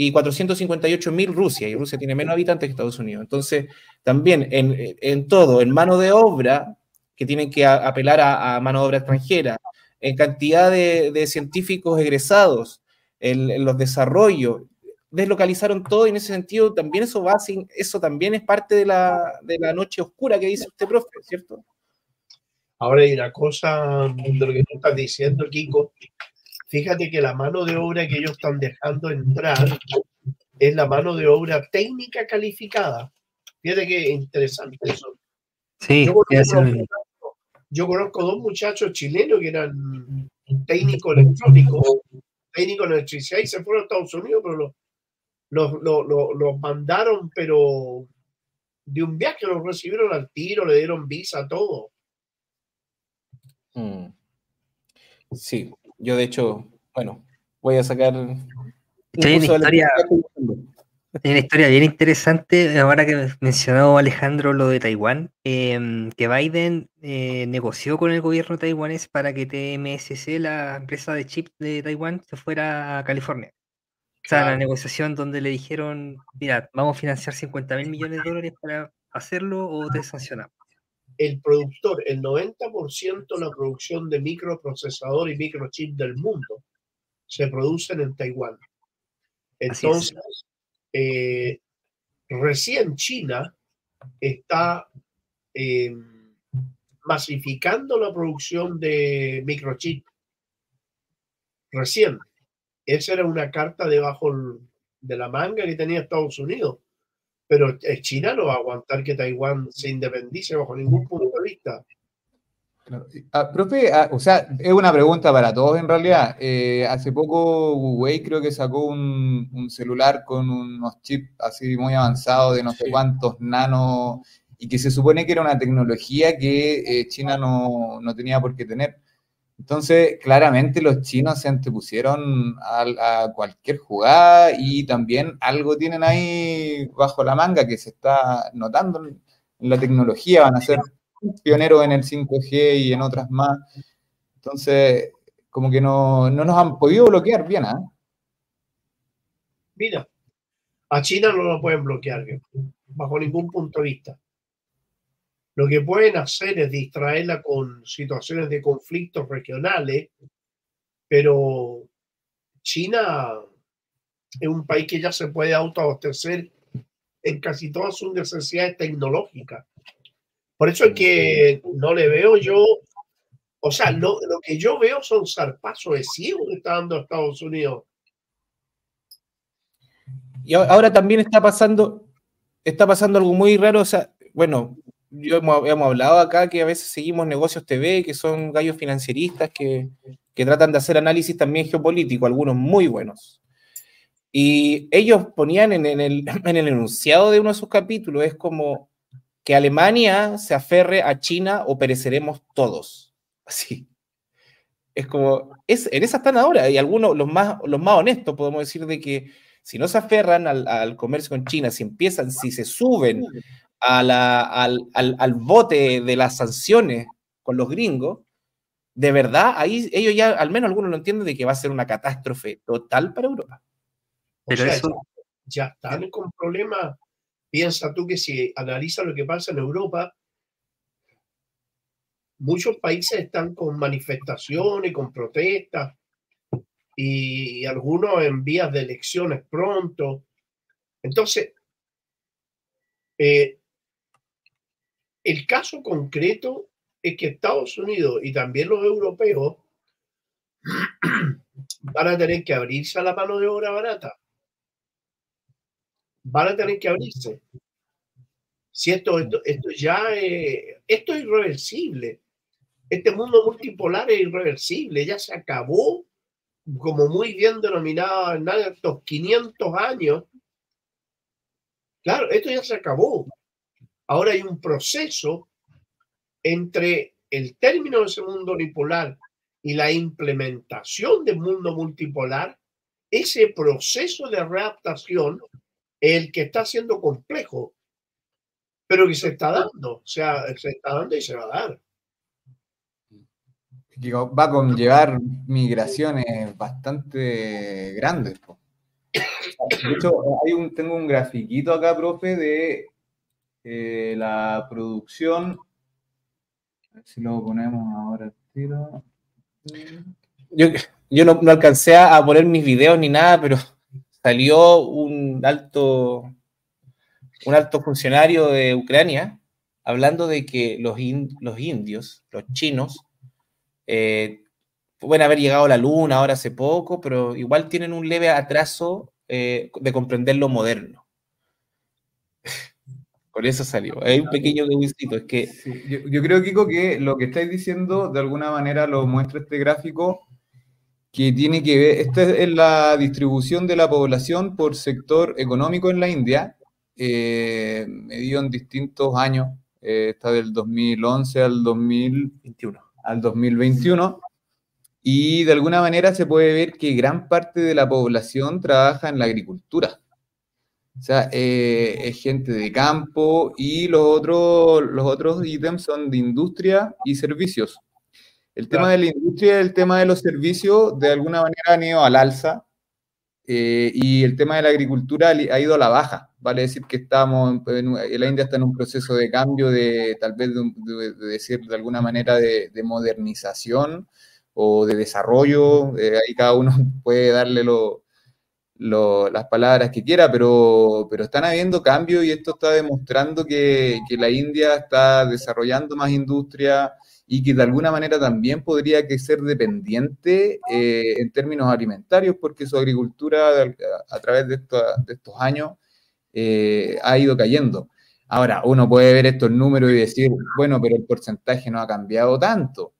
y 458 mil Rusia, y Rusia tiene menos habitantes que Estados Unidos. Entonces, también en, todo, en mano de obra, que tienen que apelar a, mano de obra extranjera, en cantidad de, científicos egresados, en, los desarrollos, deslocalizaron todo y en ese sentido también eso va eso también es parte de la, de la noche oscura que dice usted, profe, ¿cierto? Ahora hay una cosa de lo que tú estás diciendo, Kiko, Fíjate que la mano de obra que ellos están dejando entrar es la mano de obra técnica calificada. Fíjate qué interesante eso. Sí, yo conozco, dos muchachos chilenos que eran técnicos electrónicos, técnicos de electricidad y se fueron a Estados Unidos, pero los, mandaron, pero de un viaje los recibieron al tiro, le dieron visa, todo. Mm. Sí, yo, de hecho, bueno, voy a sacar. Hay una, una historia bien interesante, ahora que mencionó Alejandro lo de Taiwán, em, que Biden eh, negoció con el gobierno taiwanés para que TMSC, la empresa de chips de Taiwán, se fuera a California. O sea, la negociación donde le dijeron, mira, vamos a financiar 50 mil millones de dólares para hacerlo o te sancionamos el productor, el 90% de la producción de microprocesador y microchip del mundo se producen en Taiwán. Entonces, eh, recién China está eh, masificando la producción de microchip. Recién. Esa era una carta debajo de la manga que tenía Estados Unidos. Pero China no va a aguantar que Taiwán se independice bajo ningún punto de vista. Ah, profe, ah, o sea, es una pregunta para todos en realidad. Eh, hace poco Huawei creo que sacó un, celular con unos chips así muy avanzados de no sé cuántos nanos y que se supone que era una tecnología que eh, China no, no, tenía por qué tener. Entonces, claramente los chinos se antepusieron a, a, cualquier jugada y también algo tienen ahí bajo la manga que se está notando en la tecnología, van a ser pioneros en el 5G y en otras más. Entonces, como que no, no nos han podido bloquear bien, ¿ah? Mira, a China no lo pueden bloquear bajo ningún punto de vista. Lo que pueden hacer es distraerla con situaciones de conflictos regionales, pero China es un país que ya se puede autoabastecer en casi todas sus necesidades tecnológicas. Por eso es que no le veo yo, o sea, lo, lo que yo veo son zarpazos de ciego que está dando Estados Unidos. Y ahora también está pasando, está pasando algo muy raro, o sea, bueno, yo hemos, hablado acá que a veces seguimos negocios TV, que son gallos financieristas, que, que tratan de hacer análisis también geopolítico, algunos muy buenos. Y ellos ponían en, en, el, en el enunciado de uno de sus capítulos, es como que Alemania se aferre a China o pereceremos todos. Así. Es como, es, en esa están ahora, y algunos, los más, los más honestos, podemos decir de que si no se aferran al, comercio con China, si empiezan, si se suben a la, al, al, bote de las sanciones con los gringos, de verdad, ahí ellos ya, al menos algunos lo entienden de que va a ser una catástrofe total para Europa. Pero eso... ya, ya están con problemas Piensa tú que si analiza lo que pasa en Europa, muchos países están con manifestaciones, con protestas, y algunos en vías de elecciones pronto. Entonces, eh, el caso concreto es que Estados Unidos y también los europeos van a tener que abrirse a la mano de obra barata van a tener que abrirse. Si esto, esto, ya esto es irreversible. Este mundo multipolar es irreversible, ya se acabó, como muy bien denominado en estos 500 años. Claro, esto ya se acabó. Ahora hay un proceso entre el término de ese mundo unipolar y la implementación del mundo multipolar, ese proceso de readaptación el que está siendo complejo, pero que se está dando, o sea, se está dando y se va a dar. Va a conllevar migraciones bastante grandes. De hecho, hay un, tengo un grafiquito acá, profe, de eh, la producción. A ver si lo ponemos ahora. Yo, yo no, no alcancé a poner mis videos ni nada, pero salió un alto, un alto funcionario de Ucrania hablando de que los, los indios, los chinos, eh, pueden haber llegado a la luna ahora hace poco, pero igual tienen un leve atraso eh, de comprender lo moderno. Por eso salió. Hay un pequeño debutito. Es que. yo, creo, Kiko, que lo que estáis diciendo, de alguna manera lo muestra este gráfico, que tiene que ver, esta es la distribución de la población por sector económico en la India, eh, medido en distintos años, eh, está del 2011 al 2021. Al 2021 y de alguna manera se puede ver que gran parte de la población trabaja en la agricultura. O sea, eh, es gente de campo y los otros, los otros ítems son de industria y servicios. El tema de la industria y el tema de los servicios de alguna manera han ido al alza eh, y el tema de la agricultura ha ido a la baja. Vale decir que estamos, en, la India está en un proceso de cambio, de tal vez de, decir de alguna manera de, modernización o de desarrollo, eh, ahí cada uno puede darle las palabras que quiera, pero, pero están habiendo cambios y esto está demostrando que, la India está desarrollando más industria y que de alguna manera también podría que ser dependiente eh, en términos alimentarios porque su agricultura a, través de, estos años eh, ha ido cayendo. Ahora, uno puede ver estos números y decir, bueno, pero el porcentaje no ha cambiado tanto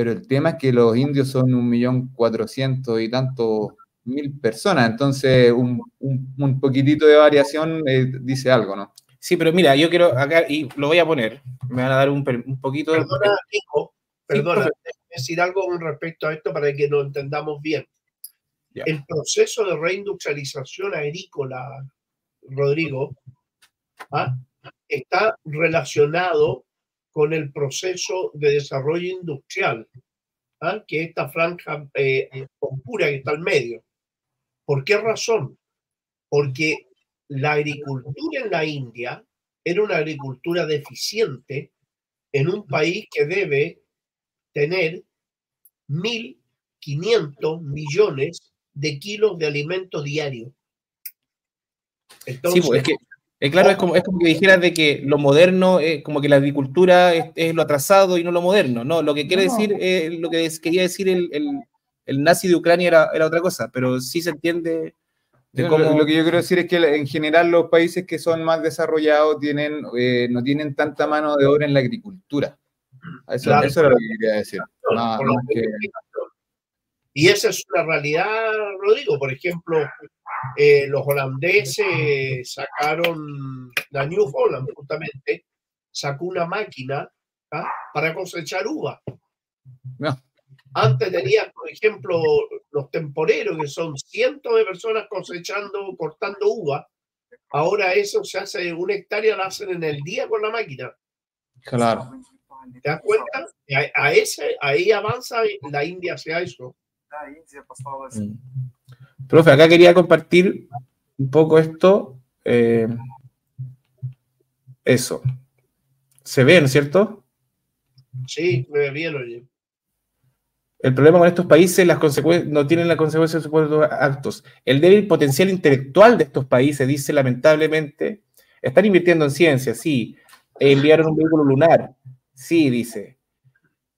pero el tema es que los indios son un millón cuatrocientos y tantos mil personas, entonces un, un, poquitito de variación eh, dice algo, ¿no? Sí, pero mira, yo quiero acá, y lo voy a poner, me van a dar un, un poquito perdona, Hijo, perdona, decir algo con respecto a esto para que lo entendamos bien. El proceso de reindustrialización agrícola, Rodrigo, ¿ah? está relacionado con el proceso de desarrollo industrial, ¿ah? que esta franja eh, oscura que está al medio. ¿Por qué razón? Porque la agricultura en la India era una agricultura deficiente en un país que debe tener 1.500 millones de kilos de alimento diario. Entonces, sí, pues es que eh, claro, es como, es como que dijeras de que lo moderno, es como que la agricultura es, lo atrasado y no lo moderno, ¿no? Lo que quiere decir, eh, lo que quería decir el, el, nazi de Ucrania era, era, otra cosa, pero sí se entiende de cómo... Lo, que yo quiero decir es que en general los países que son más desarrollados tienen, eh, no tienen tanta mano de obra en la agricultura. Eso, eso era lo que quería decir. Y esa es una realidad, Rodrigo. Por ejemplo, eh, los holandeses sacaron, la New Holland justamente, sacó una máquina ¿ah? para cosechar uva. Antes tenías, por ejemplo, los temporeros, que son cientos de personas cosechando, cortando uva. Ahora eso se hace, una hectárea la hacen en el día con la máquina. Claro. ¿Te das cuenta? A, ese, ahí avanza la India hacia eso. Mm. Profe, acá quería compartir un poco esto. Eh, eso. ¿Se ve, ¿no es cierto? Sí, me ve bien, oye. El problema con estos países las no tienen la consecuencia de sus actos. El débil potencial intelectual de estos países, dice lamentablemente, están invirtiendo en ciencia, sí. Enviaron un vehículo lunar, sí, dice.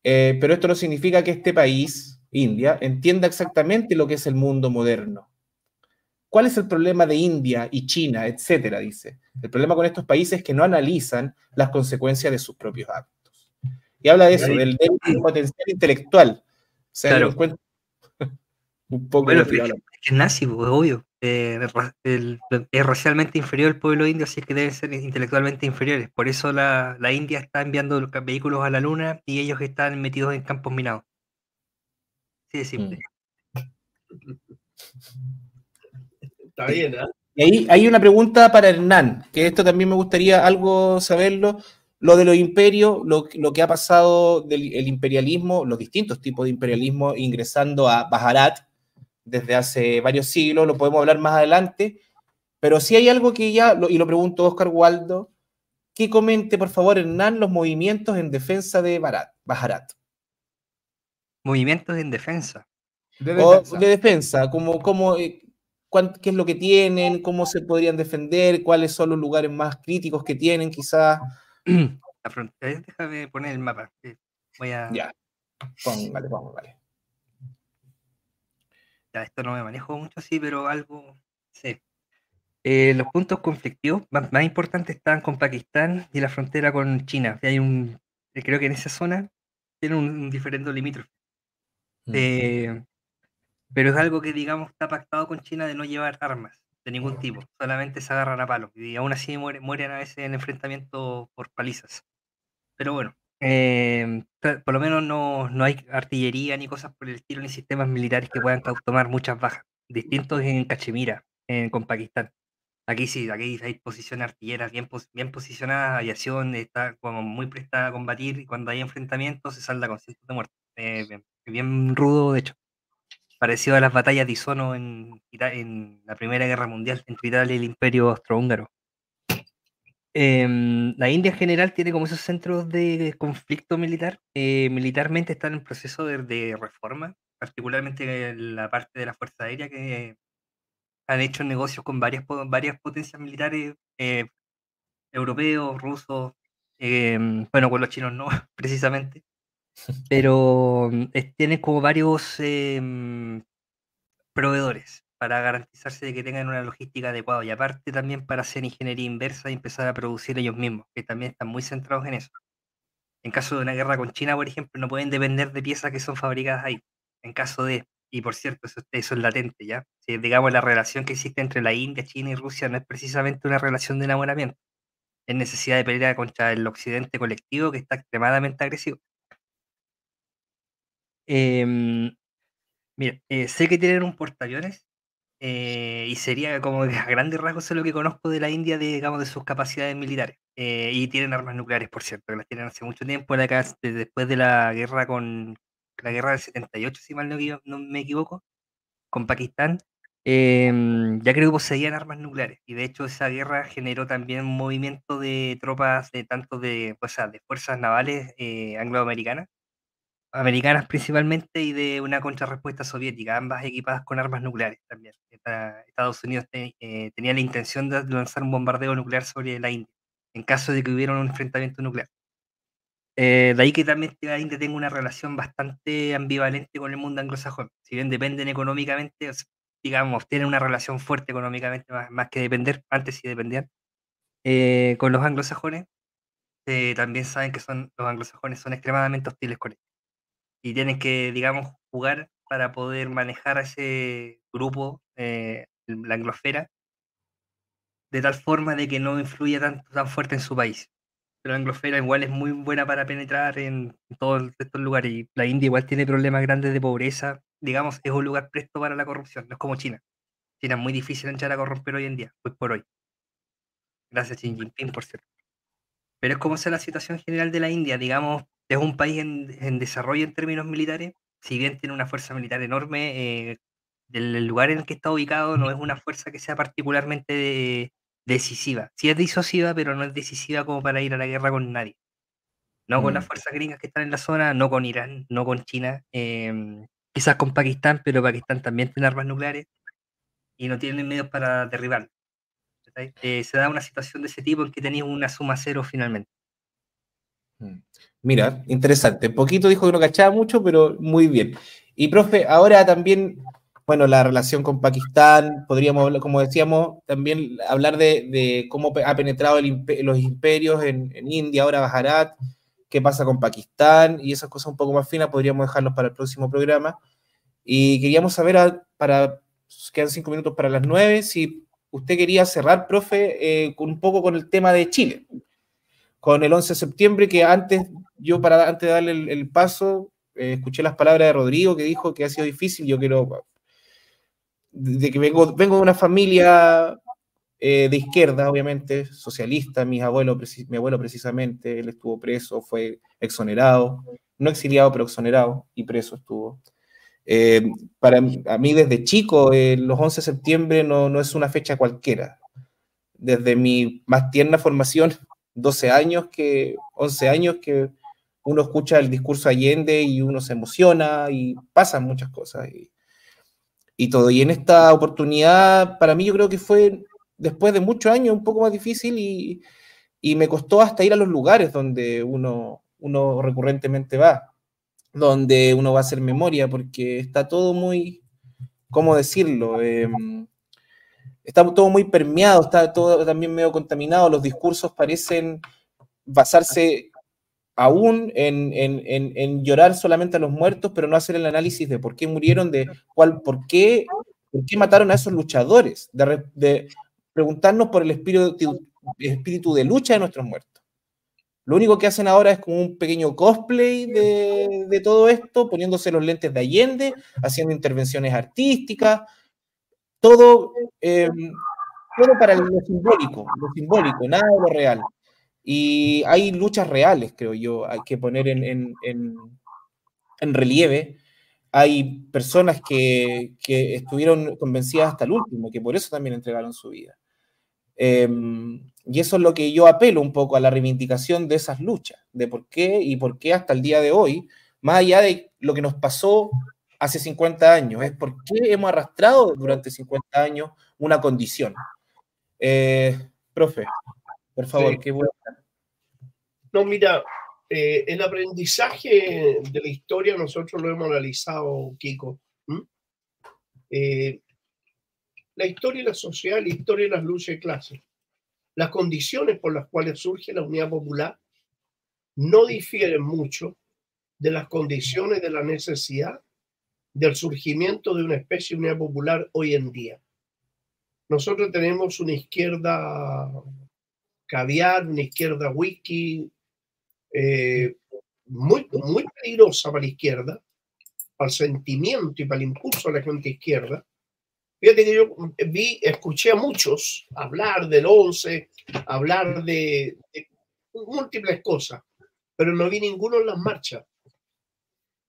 Eh, pero esto no significa que este país India, entienda exactamente lo que es el mundo moderno. ¿Cuál es el problema de India y China, etcétera? Dice. El problema con estos países es que no analizan las consecuencias de sus propios actos. Y habla de eso, del potencial intelectual. Se claro. un poco. Bueno, es, es nazi, pues, obvio. Eh, es racialmente inferior el pueblo indio, así que deben ser intelectualmente inferiores. Por eso la, la India está enviando los vehículos a la luna y ellos están metidos en campos minados. Sí, mm. Está bien, ¿eh? Y ahí hay una pregunta para Hernán, que esto también me gustaría algo saberlo. Lo de los imperios, lo, que ha pasado del imperialismo, los distintos tipos de imperialismo ingresando a Bajarat desde hace varios siglos, lo podemos hablar más adelante, pero si hay algo que ya, y lo pregunto Oscar Waldo, que comente por favor Hernán los movimientos en defensa de Bajarat. Movimientos en defensa. De defensa, de defensa como, como, eh, qué es lo que tienen, cómo se podrían defender, cuáles son los lugares más críticos que tienen, quizás. La frontera, déjame poner el mapa. Voy a. Ya. Póngale, póngale. Ya, esto no me manejo mucho así, pero algo. Sí. Eh, los puntos conflictivos más, importantes están con Pakistán y la frontera con China. Hay un, creo que en esa zona tiene un, un diferente limítrofe. Mm. Eh, pero es algo que, digamos, está pactado con China de no llevar armas de ningún tipo, solamente se agarran a palos y aún así mueren, a veces en enfrentamiento por palizas. Pero bueno, eh, por lo menos no, no, hay artillería ni cosas por el estilo, ni sistemas militares que puedan tomar muchas bajas, distintos en Cachemira, con Pakistán. Aquí sí, aquí hay posiciones artilleras bien, bien posicionadas, aviación está como muy prestada a combatir y cuando hay enfrentamientos se salda con cientos de muertos. Eh, bien rudo, de hecho. Parecido a las batallas de Isono en, en la Primera Guerra Mundial entre Italia y el Imperio Austrohúngaro. em, la India en general tiene como esos centros de conflicto militar. Eh, militarmente están en proceso de, reforma, particularmente en la parte de la Fuerza Aérea, que han hecho negocios con varias, varias potencias militares eh, europeos, rusos, em, bueno, con los chinos no, precisamente, pero mm, tienen como varios em, proveedores para garantizarse de que tengan una logística adecuada y aparte también para hacer ingeniería inversa y empezar a producir ellos mismos, que también están muy centrados en eso. En caso de una guerra con China, por ejemplo, no pueden depender de piezas que son fabricadas ahí. En caso de, y por cierto, eso, eso es latente, ¿ya? Si, digamos, la relación que existe entre la India, China y Rusia no es precisamente una relación de enamoramiento. Es necesidad de pelear contra el occidente colectivo que está extremadamente agresivo. Em, mira, eh, sé que tienen un portaaviones eh, y sería como a grandes rasgos es lo que conozco de la India, de, digamos, de sus capacidades militares. Eh, y tienen armas nucleares, por cierto, que las tienen hace mucho tiempo, después de la guerra con la guerra del 78, si mal no, me equivoco, con Pakistán, em, ya creo que poseían armas nucleares. Y de hecho esa guerra generó también un movimiento de tropas, de tanto de fuerzas navales eh, angloamericanas, americanas principalmente, y de una contrarrespuesta soviética, ambas equipadas con armas nucleares también. Estados Unidos eh, tenía la intención de lanzar un bombardeo nuclear sobre la India, en caso de que hubiera un enfrentamiento nuclear. Eh, de ahí que también la India tenga una relación bastante ambivalente con el mundo anglosajón. Si bien dependen económicamente, digamos, tienen una relación fuerte económicamente, más, que depender, antes sí dependían, eh, con los anglosajones, también saben que son, los anglosajones son extremadamente hostiles con ellos y tienen que, digamos, jugar para poder manejar a ese grupo, eh, la anglosfera, de tal forma de que no influya tanto, tan fuerte en su país. Pero la anglosfera igual es muy buena para penetrar en todos estos lugares y la India igual tiene problemas grandes de pobreza. Digamos, es un lugar presto para la corrupción, no es como China. China es muy difícil entrar a corromper hoy en día, hoy por hoy. Gracias Xi Jinping, por cierto. Pero es como es la situación general de la India, digamos, es un país en, desarrollo en términos militares, si bien tiene una fuerza militar enorme, eh, el lugar en el que está ubicado no es una fuerza que sea particularmente decisiva. Sí es disuasiva, pero no es decisiva como para ir a la guerra con nadie. No con las mm. fuerzas gringas que están en la zona, no con Irán, no con China, em, quizás con Pakistán, pero Pakistán también tiene armas nucleares y no tienen medios para derribar. Eh, se da una situación de ese tipo en que tenéis una suma cero finalmente. Mm. Mira, interesante. Poquito dijo que no cachaba mucho, pero muy bien. Y profe, ahora también, bueno, la relación con Pakistán, podríamos, como decíamos, también hablar de, cómo ha penetrado los imperios en, India, ahora Bajarat, qué pasa con Pakistán y esas cosas un poco más finas, podríamos dejarlos para el próximo programa. Y queríamos saber, para, quedan cinco minutos para las nueve, si usted quería cerrar, profe, eh, un poco con el tema de Chile con el 11 de septiembre, que antes, yo para antes de darle el, paso, eh, escuché las palabras de Rodrigo que dijo que ha sido difícil, yo quiero, de que vengo, vengo de una familia eh, de izquierda, obviamente, socialista, mis abuelos, mi abuelo precisamente, él estuvo preso, fue exonerado, no exiliado, pero exonerado y preso estuvo. Eh, para a mí desde chico, los 11 de septiembre no, no es una fecha cualquiera. Desde mi más tierna formación, 12 años, que 11 años que uno escucha el discurso Allende y uno se emociona y pasan muchas cosas y, todo. Y en esta oportunidad, para mí yo creo que fue después de muchos años un poco más difícil y, me costó hasta ir a los lugares donde uno, uno recurrentemente va, donde uno va a hacer memoria, porque está todo muy, ¿cómo decirlo? Em, está todo muy permeado, está todo también medio contaminado, los discursos parecen basarse aún en, llorar solamente a los muertos, pero no hacer el análisis de por qué murieron, de cuál, por qué, por qué mataron a esos luchadores, de, preguntarnos por el espíritu, espíritu de lucha de nuestros muertos. Lo único que hacen ahora es como un pequeño cosplay de, de todo esto, poniéndose los lentes de Allende, haciendo intervenciones artísticas, todo, eh, todo para lo simbólico, lo simbólico, nada de lo real. Y hay luchas reales, creo yo, hay que poner en, en, en, relieve. Hay personas que, que, estuvieron convencidas hasta el último, que por eso también entregaron su vida. Em, Y eso es lo que yo apelo un poco a la reivindicación de esas luchas, de por qué y por qué hasta el día de hoy, más allá de lo que nos pasó hace 50 años, es por qué hemos arrastrado durante 50 años una condición. Eh, profe, por favor, qué bueno. No, mira, eh, el aprendizaje de la historia nosotros lo hemos analizado, Kiko. Eh, la historia y la sociedad, la historia y las luchas de clase las condiciones por las cuales surge la unidad popular no difieren mucho de las condiciones de la necesidad del surgimiento de una especie de unidad popular hoy en día. Nosotros tenemos una izquierda caviar, una izquierda whisky, eh, muy, muy peligrosa para la izquierda, para el sentimiento y para el impulso de la gente izquierda, Fíjate que yo vi, escuché a muchos hablar del 11, hablar de, múltiples cosas, pero no vi ninguno en las marchas.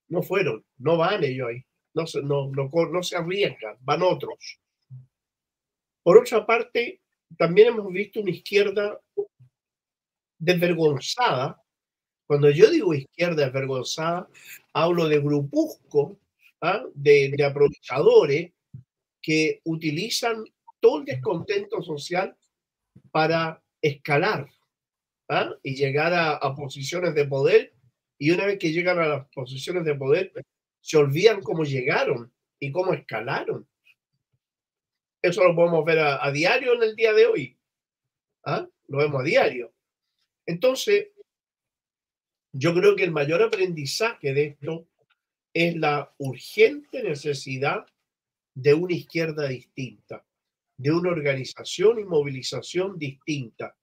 No fueron, no van ellos ahí, no no, no, no se arriesgan, van otros. Por otra parte, también hemos visto una izquierda desvergonzada. Cuando yo digo izquierda desvergonzada, hablo de grupusco, ¿ah? de, de aprovechadores que utilizan todo el descontento social para escalar ¿ah? y llegar a, posiciones de poder. Y una vez que llegan a las posiciones de poder, se olvidan cómo llegaron y cómo escalaron. Eso lo podemos ver a, diario en el día de hoy. ¿ah? Lo vemos a diario. Entonces, yo creo que el mayor aprendizaje de esto es la urgente necesidad de una izquierda distinta, de una organización y movilización distinta,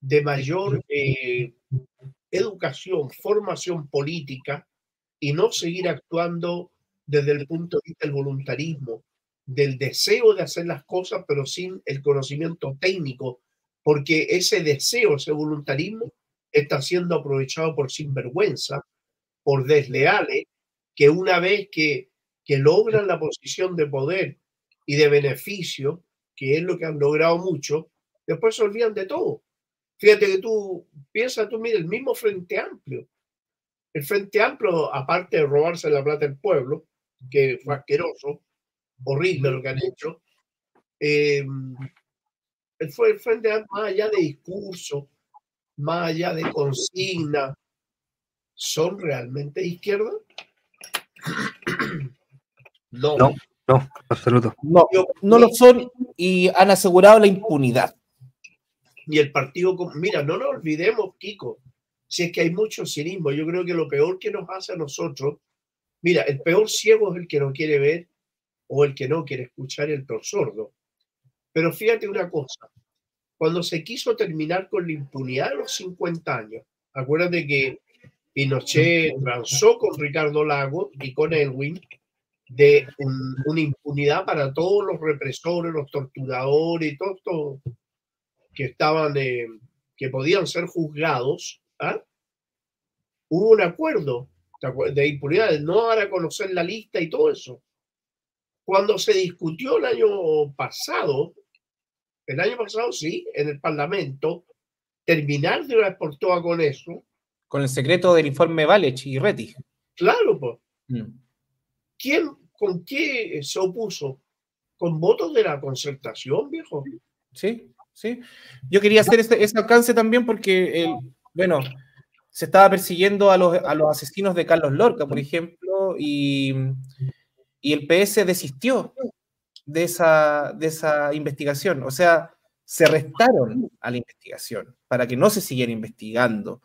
de mayor eh, educación, formación política y no seguir actuando desde el punto de vista del voluntarismo, del deseo de hacer las cosas, pero sin el conocimiento técnico, porque ese deseo, ese voluntarismo está siendo aprovechado por sinvergüenza, por desleales, que una vez que que logran la posición de poder y de beneficio, que es lo que han logrado mucho, después se olvidan de todo. Fíjate que tú piensas, tú mira, el mismo Frente Amplio. El Frente Amplio, aparte de robarse la plata del pueblo, que fue asqueroso, horrible lo que han hecho, eh, fue el Frente Amplio más allá de discurso, más allá de consigna, ¿son realmente izquierda? No. No, no, absoluto. No, no lo son y han asegurado la impunidad. Y el partido, mira, no nos olvidemos, Kiko, si es que hay mucho cinismo, yo creo que lo peor que nos hace a nosotros, mira, el peor ciego es el que no quiere ver o el que no quiere escuchar el peor sordo. Pero fíjate una cosa, cuando se quiso terminar con la impunidad de los 50 años, acuérdate que Pinochet transó con Ricardo Lago y con Elwin de una impunidad para todos los represores, los torturadores, y todos que estaban, eh, que podían ser juzgados, ¿ah? hubo un acuerdo de impunidad, de no dar a conocer la lista y todo eso. Cuando se discutió el año pasado, el año pasado sí, en el Parlamento, terminar de una vez por todas con eso. Con el secreto del informe Valech y Reti. Claro, pues. ¿Quién, con qué se opuso? Con votos de la concertación, viejo. Sí, sí. Yo quería hacer ese, alcance también porque, el, bueno, se estaba persiguiendo a los, a los asesinos de Carlos Lorca, por ejemplo, y, y el PS desistió de esa, de esa investigación. O sea, se restaron a la investigación para que no se siguiera investigando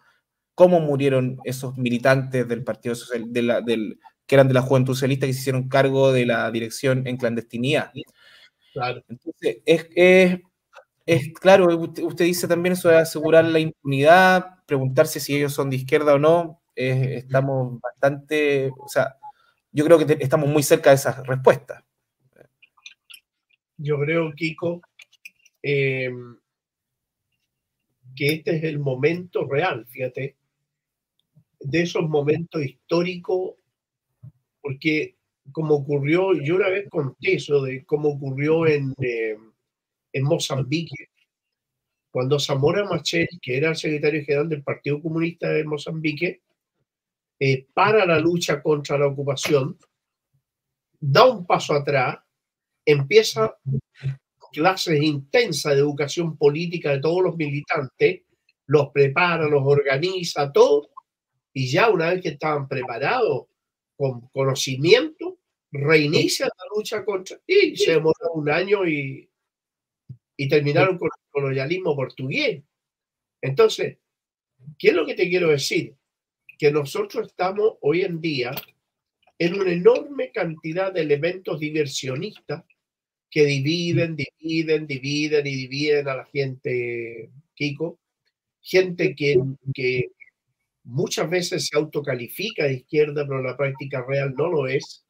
cómo murieron esos militantes del Partido Social, de la, del, que eran de la Juventud Socialista que se hicieron cargo de la dirección en clandestinidad. Claro. Entonces, es, es, claro, usted, dice también eso de asegurar la impunidad, preguntarse si ellos son de izquierda o no, estamos bastante, o sea, yo creo que estamos muy cerca de esa respuesta. Yo creo, Kiko, em, que este es el momento real, fíjate, de esos momentos históricos porque como ocurrió, yo una vez conté eso de cómo ocurrió en, eh, en Mozambique, cuando Zamora Machel, que era el secretario general del Partido Comunista de Mozambique, eh, para la lucha contra la ocupación, da un paso atrás, empieza clases intensas de educación política de todos los militantes, los prepara, los organiza, todo, y ya una vez que estaban preparados con conocimiento, reinicia la lucha contra, y se demoró un año y, y terminaron con el colonialismo portugués. Entonces, ¿qué es lo que te quiero decir? Que nosotros estamos hoy en día en una enorme cantidad de elementos diversionistas que dividen, dividen, dividen y dividen a la gente, Kiko. Gente que, que muchas veces se autocalifica de izquierda, pero en la práctica real no lo es.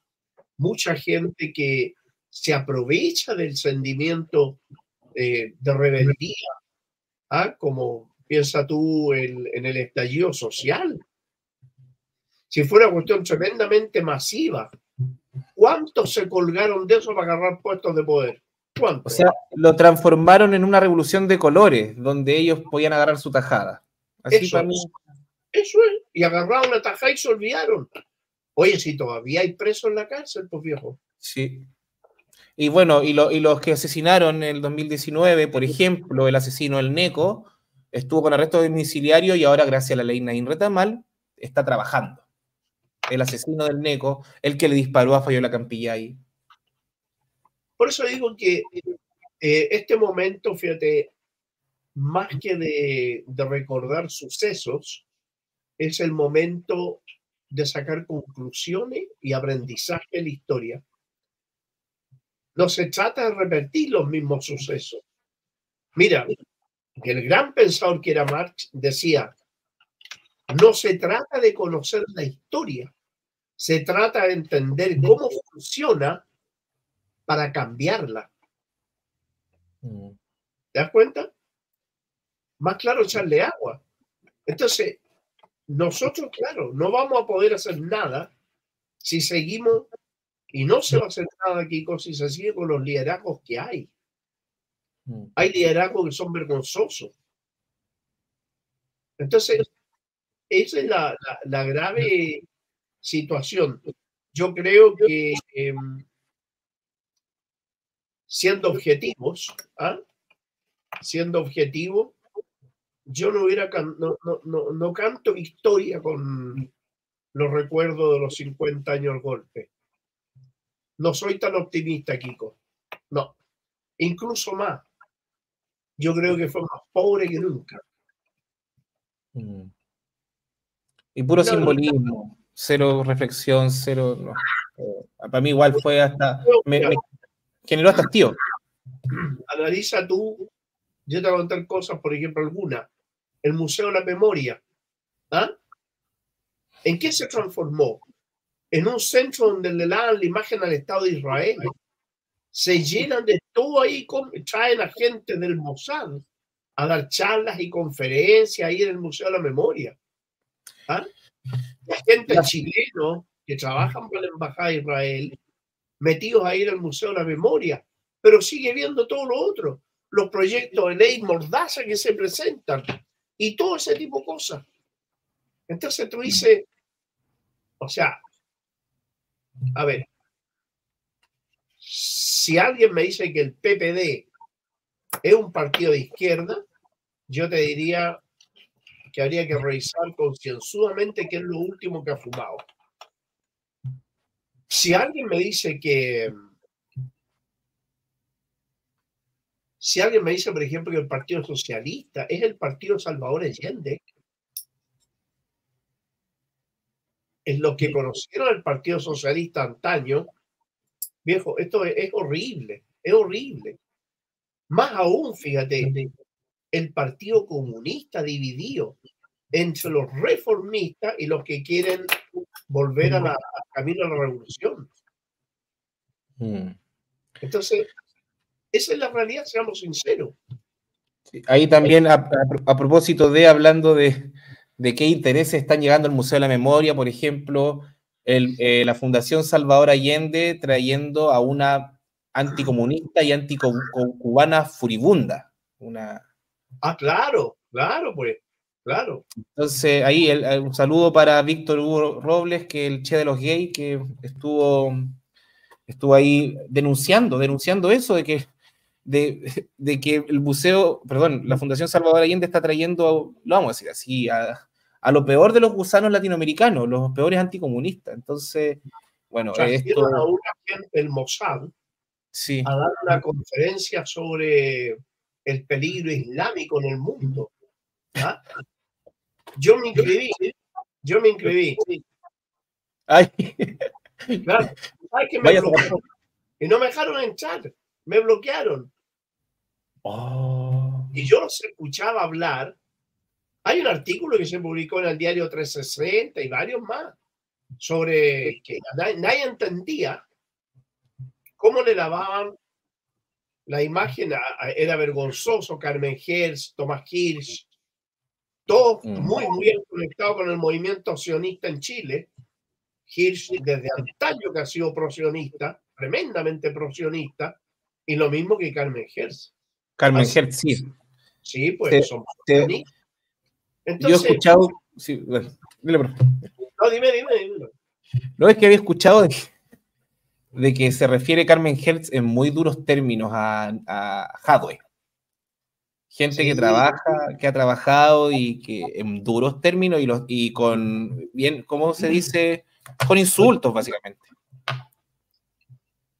Mucha gente que se aprovecha del sentimiento eh, de rebeldía, ¿ah? como piensa tú en el estallido social. Si fuera una cuestión tremendamente masiva, ¿cuántos se colgaron de eso para agarrar puestos de poder? O sea, lo transformaron en una revolución de colores, donde ellos podían agarrar su tajada. Así eso, eso es. Y agarraron la tajada y se olvidaron. Oye, si todavía hay presos en la cárcel, pues viejo. Sí. Y bueno, y, los que asesinaron en el 2019, por ejemplo, el asesino El Neco, estuvo con arresto domiciliario y ahora, gracias a la ley Nain Retamal, está trabajando. El asesino del Neco, el que le disparó a Fayola Campillay. Por eso digo que eh, este momento, fíjate, más que de recordar sucesos, es el momento de sacar conclusiones y aprendizaje de la historia no se trata de repetir los mismos sucesos. Mira, el gran pensador que era Marx decía, no se trata de conocer la historia, se trata de entender cómo funciona para cambiarla. Mm. ¿Te das cuenta? Más claro echarle agua. Entonces, nosotros, claro, no vamos a poder hacer nada si seguimos y no se va a hacer nada aquí si se sigue con los liderazgos que hay. Mm. Hay liderazgos que son vergonzosos. Entonces, esa es la, la, grave situación. Yo creo que em, siendo objetivos, ¿ah? siendo objetivo, yo no hubiera no, no, no, canto victoria con los recuerdos de los 50 años del golpe. No soy tan optimista, Kiko. No. Incluso más. Yo creo que fue más pobre que nunca. Mm. Y puro simbolismo, cero reflexión, cero. Eh, para mí, igual fue hasta. Me, generó hasta tío. Analiza tú. Yo te voy a contar cosas, por ejemplo, alguna. El Museo de la Memoria. ¿Ah? ¿En qué se transformó? En un centro donde le dan la imagen al Estado de Israel. Se llenan de todo ahí, traen a gente del Mossad a dar charlas y conferencias ahí en el Museo de la Memoria. ¿Ah? La gente chilena que trabajan para la Embajada de Israel, metidos ahí en el Museo de la Memoria, pero sigue viendo todo lo otro, los proyectos de ley mordaza que se presentan y todo ese tipo de cosas. Entonces tú dices, o sea, a ver, si alguien me dice que el PPD es un partido de izquierda, yo te diría que habría que revisar concienzudamente qué es lo último que ha fumado. Si alguien me dice que... Si alguien me dice, por ejemplo, que el Partido Socialista es el Partido Salvador Allende, es lo que conocieron el Partido Socialista antaño, viejo, esto es, horrible, es horrible. Más aún, fíjate, el Partido Comunista dividido entre los reformistas y los que quieren volver a la, al camino a la revolución. Hmm. Entonces, esa es la realidad, seamos sinceros. ahí también, a, propósito de, hablando de, de qué intereses están llegando al Museo de la Memoria, por ejemplo, eh, la Fundación Salvador Allende trayendo a una anticomunista y anticubana furibunda, una, Ah, claro, claro, pues, claro. Entonces, ahí un saludo para Víctor Hugo Robles, que el Che de los Gays, que estuvo, estuvo ahí denunciando, denunciando eso de que, de, de que el buceo, perdón, la Fundación Salvador Allende está trayendo, lo vamos a decir así, a, a lo peor de los gusanos latinoamericanos, los peores anticomunistas. Entonces, bueno, esto... a una gente el Mossad sí. a dar una conferencia sobre el peligro islámico en el mundo. ¿ah? Yo me inscribí, yo me inscribí. Ay. Claro, que me y no me dejaron entrar, me bloquearon. Oh. Y yo los escuchaba hablar hay un artículo que se publicó en el diario 360 y varios más sobre que nadie, entendía cómo le lavaban la imagen. era vergonzoso Carmen Hertz, Tomás Hirsch, todos mm. muy, muy bien conectados con el movimiento sionista en Chile. Hirsch desde antaño que ha sido prosionista, tremendamente prosionista, y lo mismo que Carmen Hertz. Carmen Hertz, sí. Sí, pues son Yo he escuchado. No, dime, dime, No, es que había escuchado de, que se refiere Carmen Hertz en muy duros términos a, a Gente que trabaja, que ha trabajado y que en duros términos y, los, y con, bien, ¿cómo se dice? Con insultos, básicamente.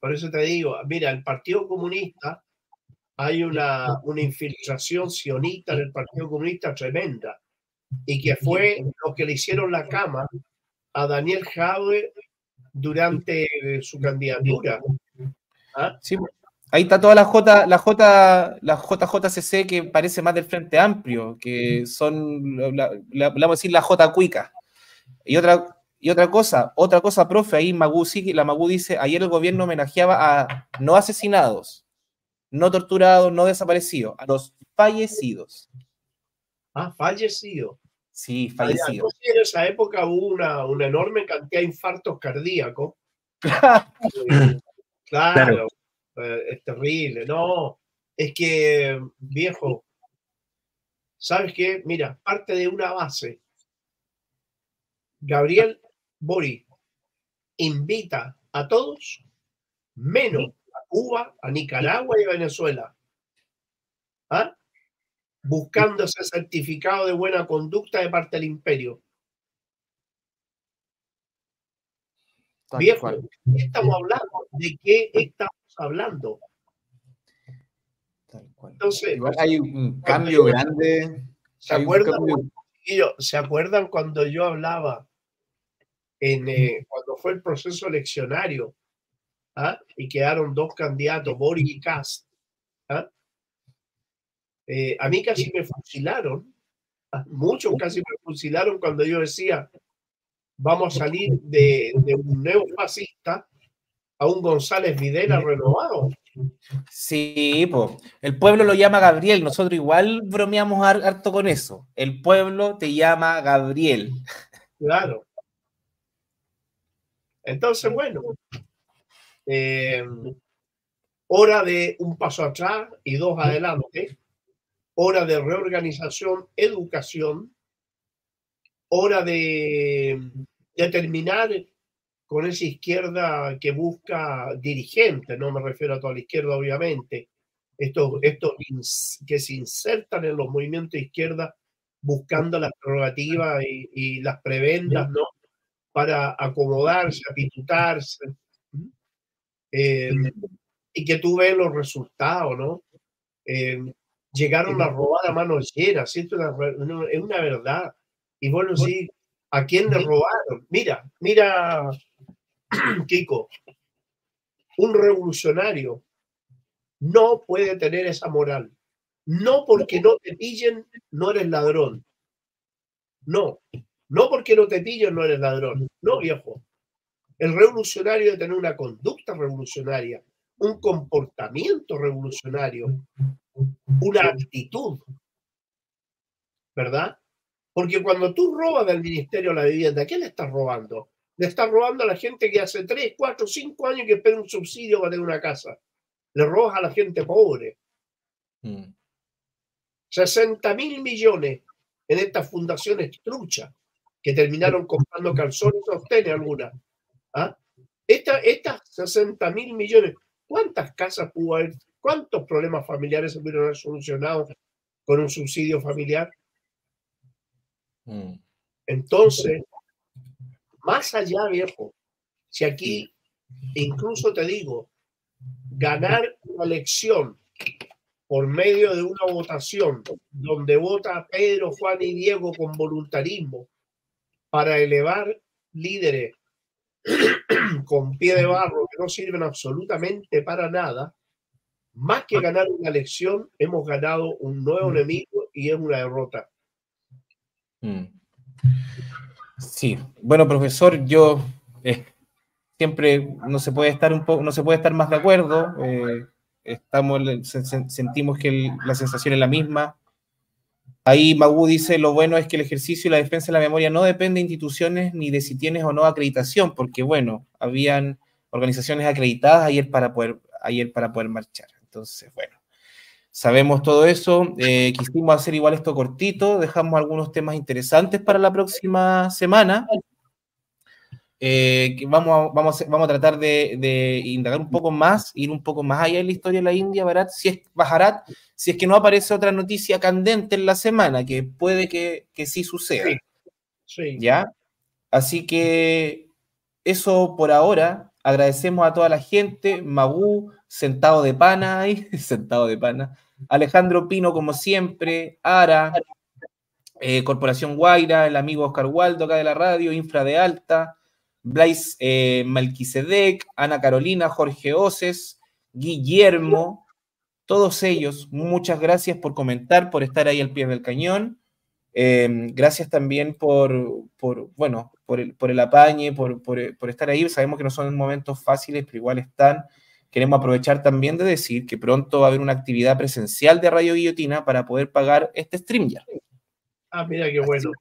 Por eso te digo, mira, el Partido Comunista, hay una, una infiltración sionista en el Partido Comunista tremenda y que fue lo que le hicieron la cama a Daniel Jadwe durante su candidatura. ¿Ah? Sí, ahí está toda la J, la J, la JJCC que parece más del Frente Amplio, que son, la, vamos a decir, la J cuica. Y otra, y otra cosa, otra cosa, profe, ahí Magú, sí, la Magú dice, ayer el gobierno homenajeaba a no asesinados, no torturados, no desaparecidos, a los fallecidos. Ah, fallecidos. Sí, fallecido. en esa época hubo una, una, enorme cantidad de infartos cardíacos. claro, eh, es terrible. No, es que, viejo, ¿sabes qué? Mira, parte de una base. Gabriel Bori invita a todos, menos a Cuba, a Nicaragua y a Venezuela. ¿Ah? Buscando ese certificado de buena conducta de parte del imperio. Viejo, ¿de qué estamos hablando? ¿De qué estamos hablando? Entonces, Igual hay un cambio grande. ¿Se acuerdan, ¿Se acuerdan cuando yo hablaba en, eh, cuando fue el proceso eleccionario ¿ah? y quedaron dos candidatos, Boris y Cast? ¿ah? Eh, a mí casi me fusilaron, muchos casi me fusilaron cuando yo decía, vamos a salir de, un neofascista a un González Videla renovado. Sí, el pueblo lo llama Gabriel, nosotros igual bromeamos harto con eso. El pueblo te llama Gabriel. Claro. Entonces, bueno, eh, hora de un paso atrás y dos adelante hora de reorganización, educación, hora de, terminar con esa izquierda que busca dirigentes, no me refiero a toda la izquierda, obviamente, estos, esto que se insertan en los movimientos de izquierda buscando las prerrogativas y, las prebendas, ¿no? Para acomodarse, apitutarse. Eh, y que tú ves los resultados, ¿no? Eh, llegaron a robar a manos llenas. Esto es una verdad. Y bueno, sí, ¿a quién le robaron? Mira, mira, Kiko, un revolucionario no puede tener esa moral. No porque no te pillen, no eres ladrón. No, no porque no te pillen, no eres ladrón. No, viejo. El revolucionario debe tener una conducta revolucionaria, un comportamiento revolucionario, una actitud, ¿verdad? Porque cuando tú robas del Ministerio de la Vivienda, ¿qué le estás robando? Le estás robando a la gente que hace 3, 4, 5 años que espera un subsidio para tener una casa. Le robas a la gente pobre. Mm. 60 mil millones en estas fundaciones truchas que terminaron comprando calzones, sostenes algunas. ¿Ah? estas 60 mil millones, ¿cuántas casas pudo haber? ¿Cuántos problemas familiares se haber solucionado con un subsidio familiar? Mm. Entonces, más allá, viejo, si aquí, incluso te digo, ganar una elección por medio de una votación donde vota Pedro, Juan y Diego con voluntarismo para elevar líderes con pie de barro que no sirven absolutamente para nada, más que ganar una elección, hemos ganado un nuevo mm. enemigo y es una derrota. Mm. Sí, bueno, profesor, yo eh, siempre no se puede estar un poco, no se puede estar más de acuerdo. Eh, estamos, sentimos que la sensación es la misma. Ahí Magu dice, lo bueno es que el ejercicio y la defensa de la memoria no depende de instituciones ni de si tienes o no acreditación, porque bueno, habían organizaciones acreditadas ayer para poder, ayer para poder marchar. Entonces, bueno, sabemos todo eso. Eh, quisimos hacer igual esto cortito, dejamos algunos temas interesantes para la próxima semana. Eh, vamos, a, vamos, a, vamos a tratar de, indagar un poco más, ir un poco más allá en la historia de la India, Barat, si es, Bajarat, si es que no aparece otra noticia candente en la semana, que puede que, que sí suceda. Sí. ¿Ya? Así que eso por ahora. Agradecemos a toda la gente, Magú, sentado de pana ahí, sentado de pana. Alejandro Pino, como siempre, Ara, eh, Corporación Guaira, el amigo Oscar Waldo acá de la radio, Infra de Alta, Blaise eh, Melquisedec, Ana Carolina, Jorge Oces, Guillermo, todos ellos, muchas gracias por comentar, por estar ahí al pie del cañón. Em, gracias también por, bueno, por el, por el apañe, por, por, estar ahí. Sabemos que no son momentos fáciles, pero igual están. Queremos aprovechar también de decir que pronto va a haber una actividad presencial de Radio Guillotina para poder pagar este stream ya. Ah, mira qué bueno.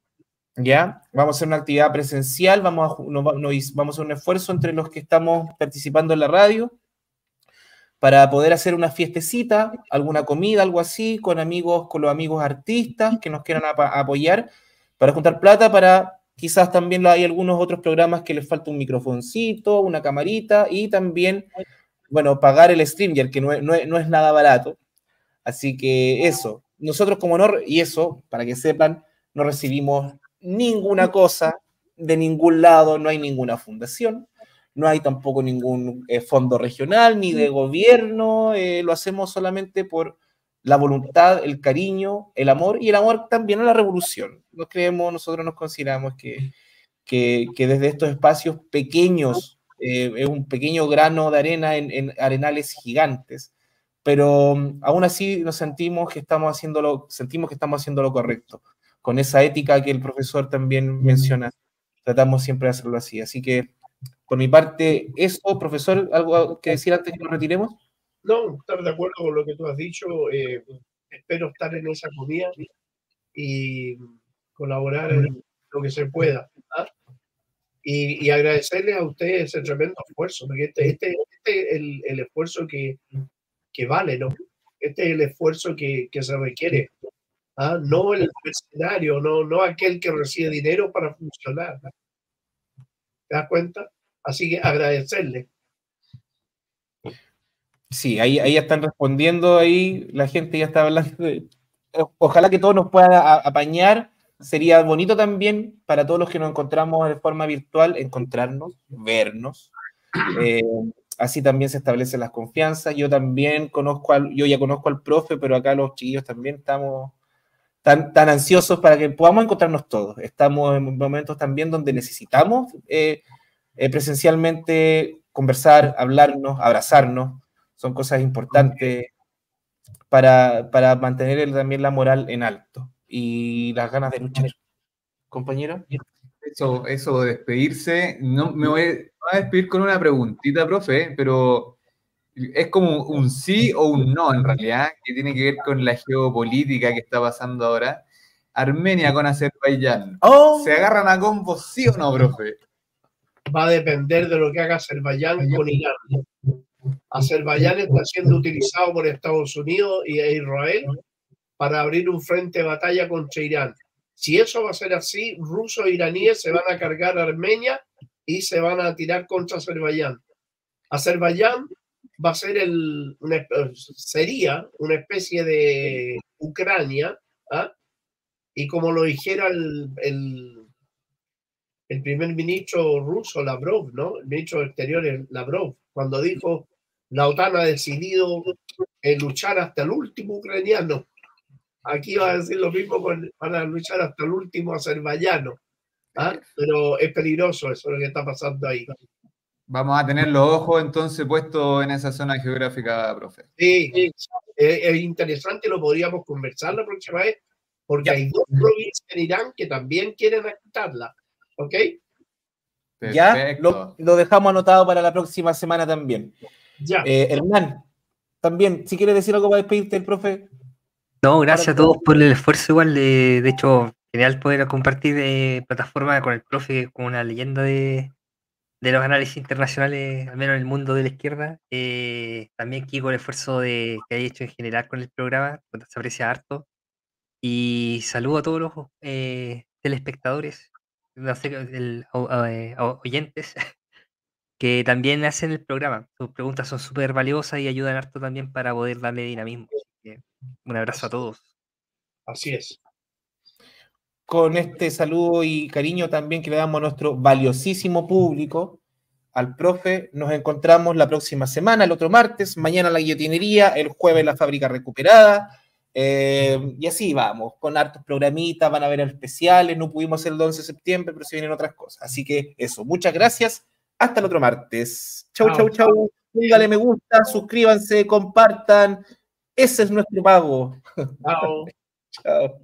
¿ya? Vamos a hacer una actividad presencial, vamos a, vamos a hacer un esfuerzo entre los que estamos participando en la radio para poder hacer una fiestecita, alguna comida, algo así, con amigos, con los amigos artistas que nos quieran apoyar, para juntar plata para quizás también hay algunos otros programas que les falta un microfoncito, una camarita y también, bueno, pagar el streamer, que no es nada barato. Así que eso, nosotros como honor, y eso, para que sepan, no recibimos ninguna cosa de ningún lado, no hay ninguna fundación, no hay tampoco ningún eh, fondo regional ni de gobierno, eh, lo hacemos solamente por la voluntad, el cariño, el amor y el amor también a la revolución. Nos creemos, nosotros nos consideramos que, que, desde estos espacios pequeños, eh, es un pequeño grano de arena en, en, arenales gigantes, pero mm, aún así nos sentimos que estamos haciendo lo, sentimos que estamos haciendo lo correcto con esa ética que el profesor también menciona. Tratamos siempre de hacerlo así. Así que, por mi parte, eso, profesor, ¿algo que decir antes que nos retiremos? No, estar de acuerdo con lo que tú has dicho. Eh, espero estar en esa comida y colaborar en lo que se pueda. Y, y, agradecerles a ustedes ese tremendo esfuerzo, porque este, este, este es el, el, esfuerzo que, que, vale, ¿no? Este es el esfuerzo que, que se requiere ¿ah? no el mercenario, no, no aquel que recibe dinero para funcionar. ¿Te das cuenta? Así que agradecerle. Sí, ahí, ahí están respondiendo, ahí la gente ya está hablando. ojalá que todos nos puedan apañar. Sería bonito también para todos los que nos encontramos de forma virtual, encontrarnos, vernos. Eh, así también se establecen las confianzas. Yo también conozco, al, yo ya conozco al profe, pero acá los chiquillos también estamos tan, tan ansiosos para que podamos encontrarnos todos. Estamos en momentos también donde necesitamos eh, eh, presencialmente conversar, hablarnos, abrazarnos. Son cosas importantes para, para mantener también la moral en alto y las ganas de luchar. Compañero. Eso, eso de despedirse, no me voy, a despedir con una preguntita, profe, pero es como un sí o un no en realidad, que tiene que ver con la geopolítica que está pasando ahora. Armenia con Azerbaiyán. Oh. ¿Se agarran a combos sí o no, profe? Va a depender de lo que haga Azerbaiyán con Irán. Azerbaiyán está siendo utilizado por Estados Unidos y Israel para abrir un frente de batalla contra Irán. Si eso va a ser así, rusos e iraníes se van a cargar a Armenia y se van a tirar contra Azerbaiyán. Azerbaiyán va a ser el, sería una especie de Ucrania, ¿ah? y como lo dijera el, el, el, primer ministro ruso, Lavrov, ¿no? El ministro de Exteriores, Lavrov, cuando dijo, la OTAN ha decidido eh, luchar hasta el último ucraniano. Aquí va a decir lo mismo, con, van a luchar hasta el último azerbaiyano. ¿ah? Pero es peligroso eso lo que está pasando ahí. Vamos a tener los ojos entonces puestos en esa zona geográfica, profe. Sí, es, interesante, lo podríamos conversar la próxima vez, porque hay dos provincias en Irán que también quieren quitarla. ¿Ok? Ya, lo, dejamos anotado para la próxima semana también. Ya. Eh, Hernán, también, si quieres decir algo para despedirte, el profe. No, gracias a todos por el esfuerzo igual. De, de hecho, genial poder compartir de plataforma con el profe, con una leyenda de, de los análisis internacionales, al menos en el mundo de la izquierda. Eh, también Kiko, el esfuerzo de, que ha hecho en general con el programa, se aprecia harto. Y saludo a todos los eh, telespectadores, no sé, el, eh, oyentes, que también hacen el programa. Sus preguntas son súper valiosas y ayudan harto también para poder darle dinamismo. Un abrazo a todos. Así es con este saludo y cariño también que le damos a nuestro valiosísimo público, al profe. Nos encontramos la próxima semana, el otro martes, mañana la guillotinería, el jueves la fábrica recuperada. Eh, y así vamos, con hartos programitas, van a haber especiales, no pudimos hacer el 11 de septiembre, pero se vienen otras cosas. Así que eso, muchas gracias. Hasta el otro martes. Chau, chau, chau. Póngale me gusta, suscríbanse, compartan. Ese es nuestro pago. Chao. chao.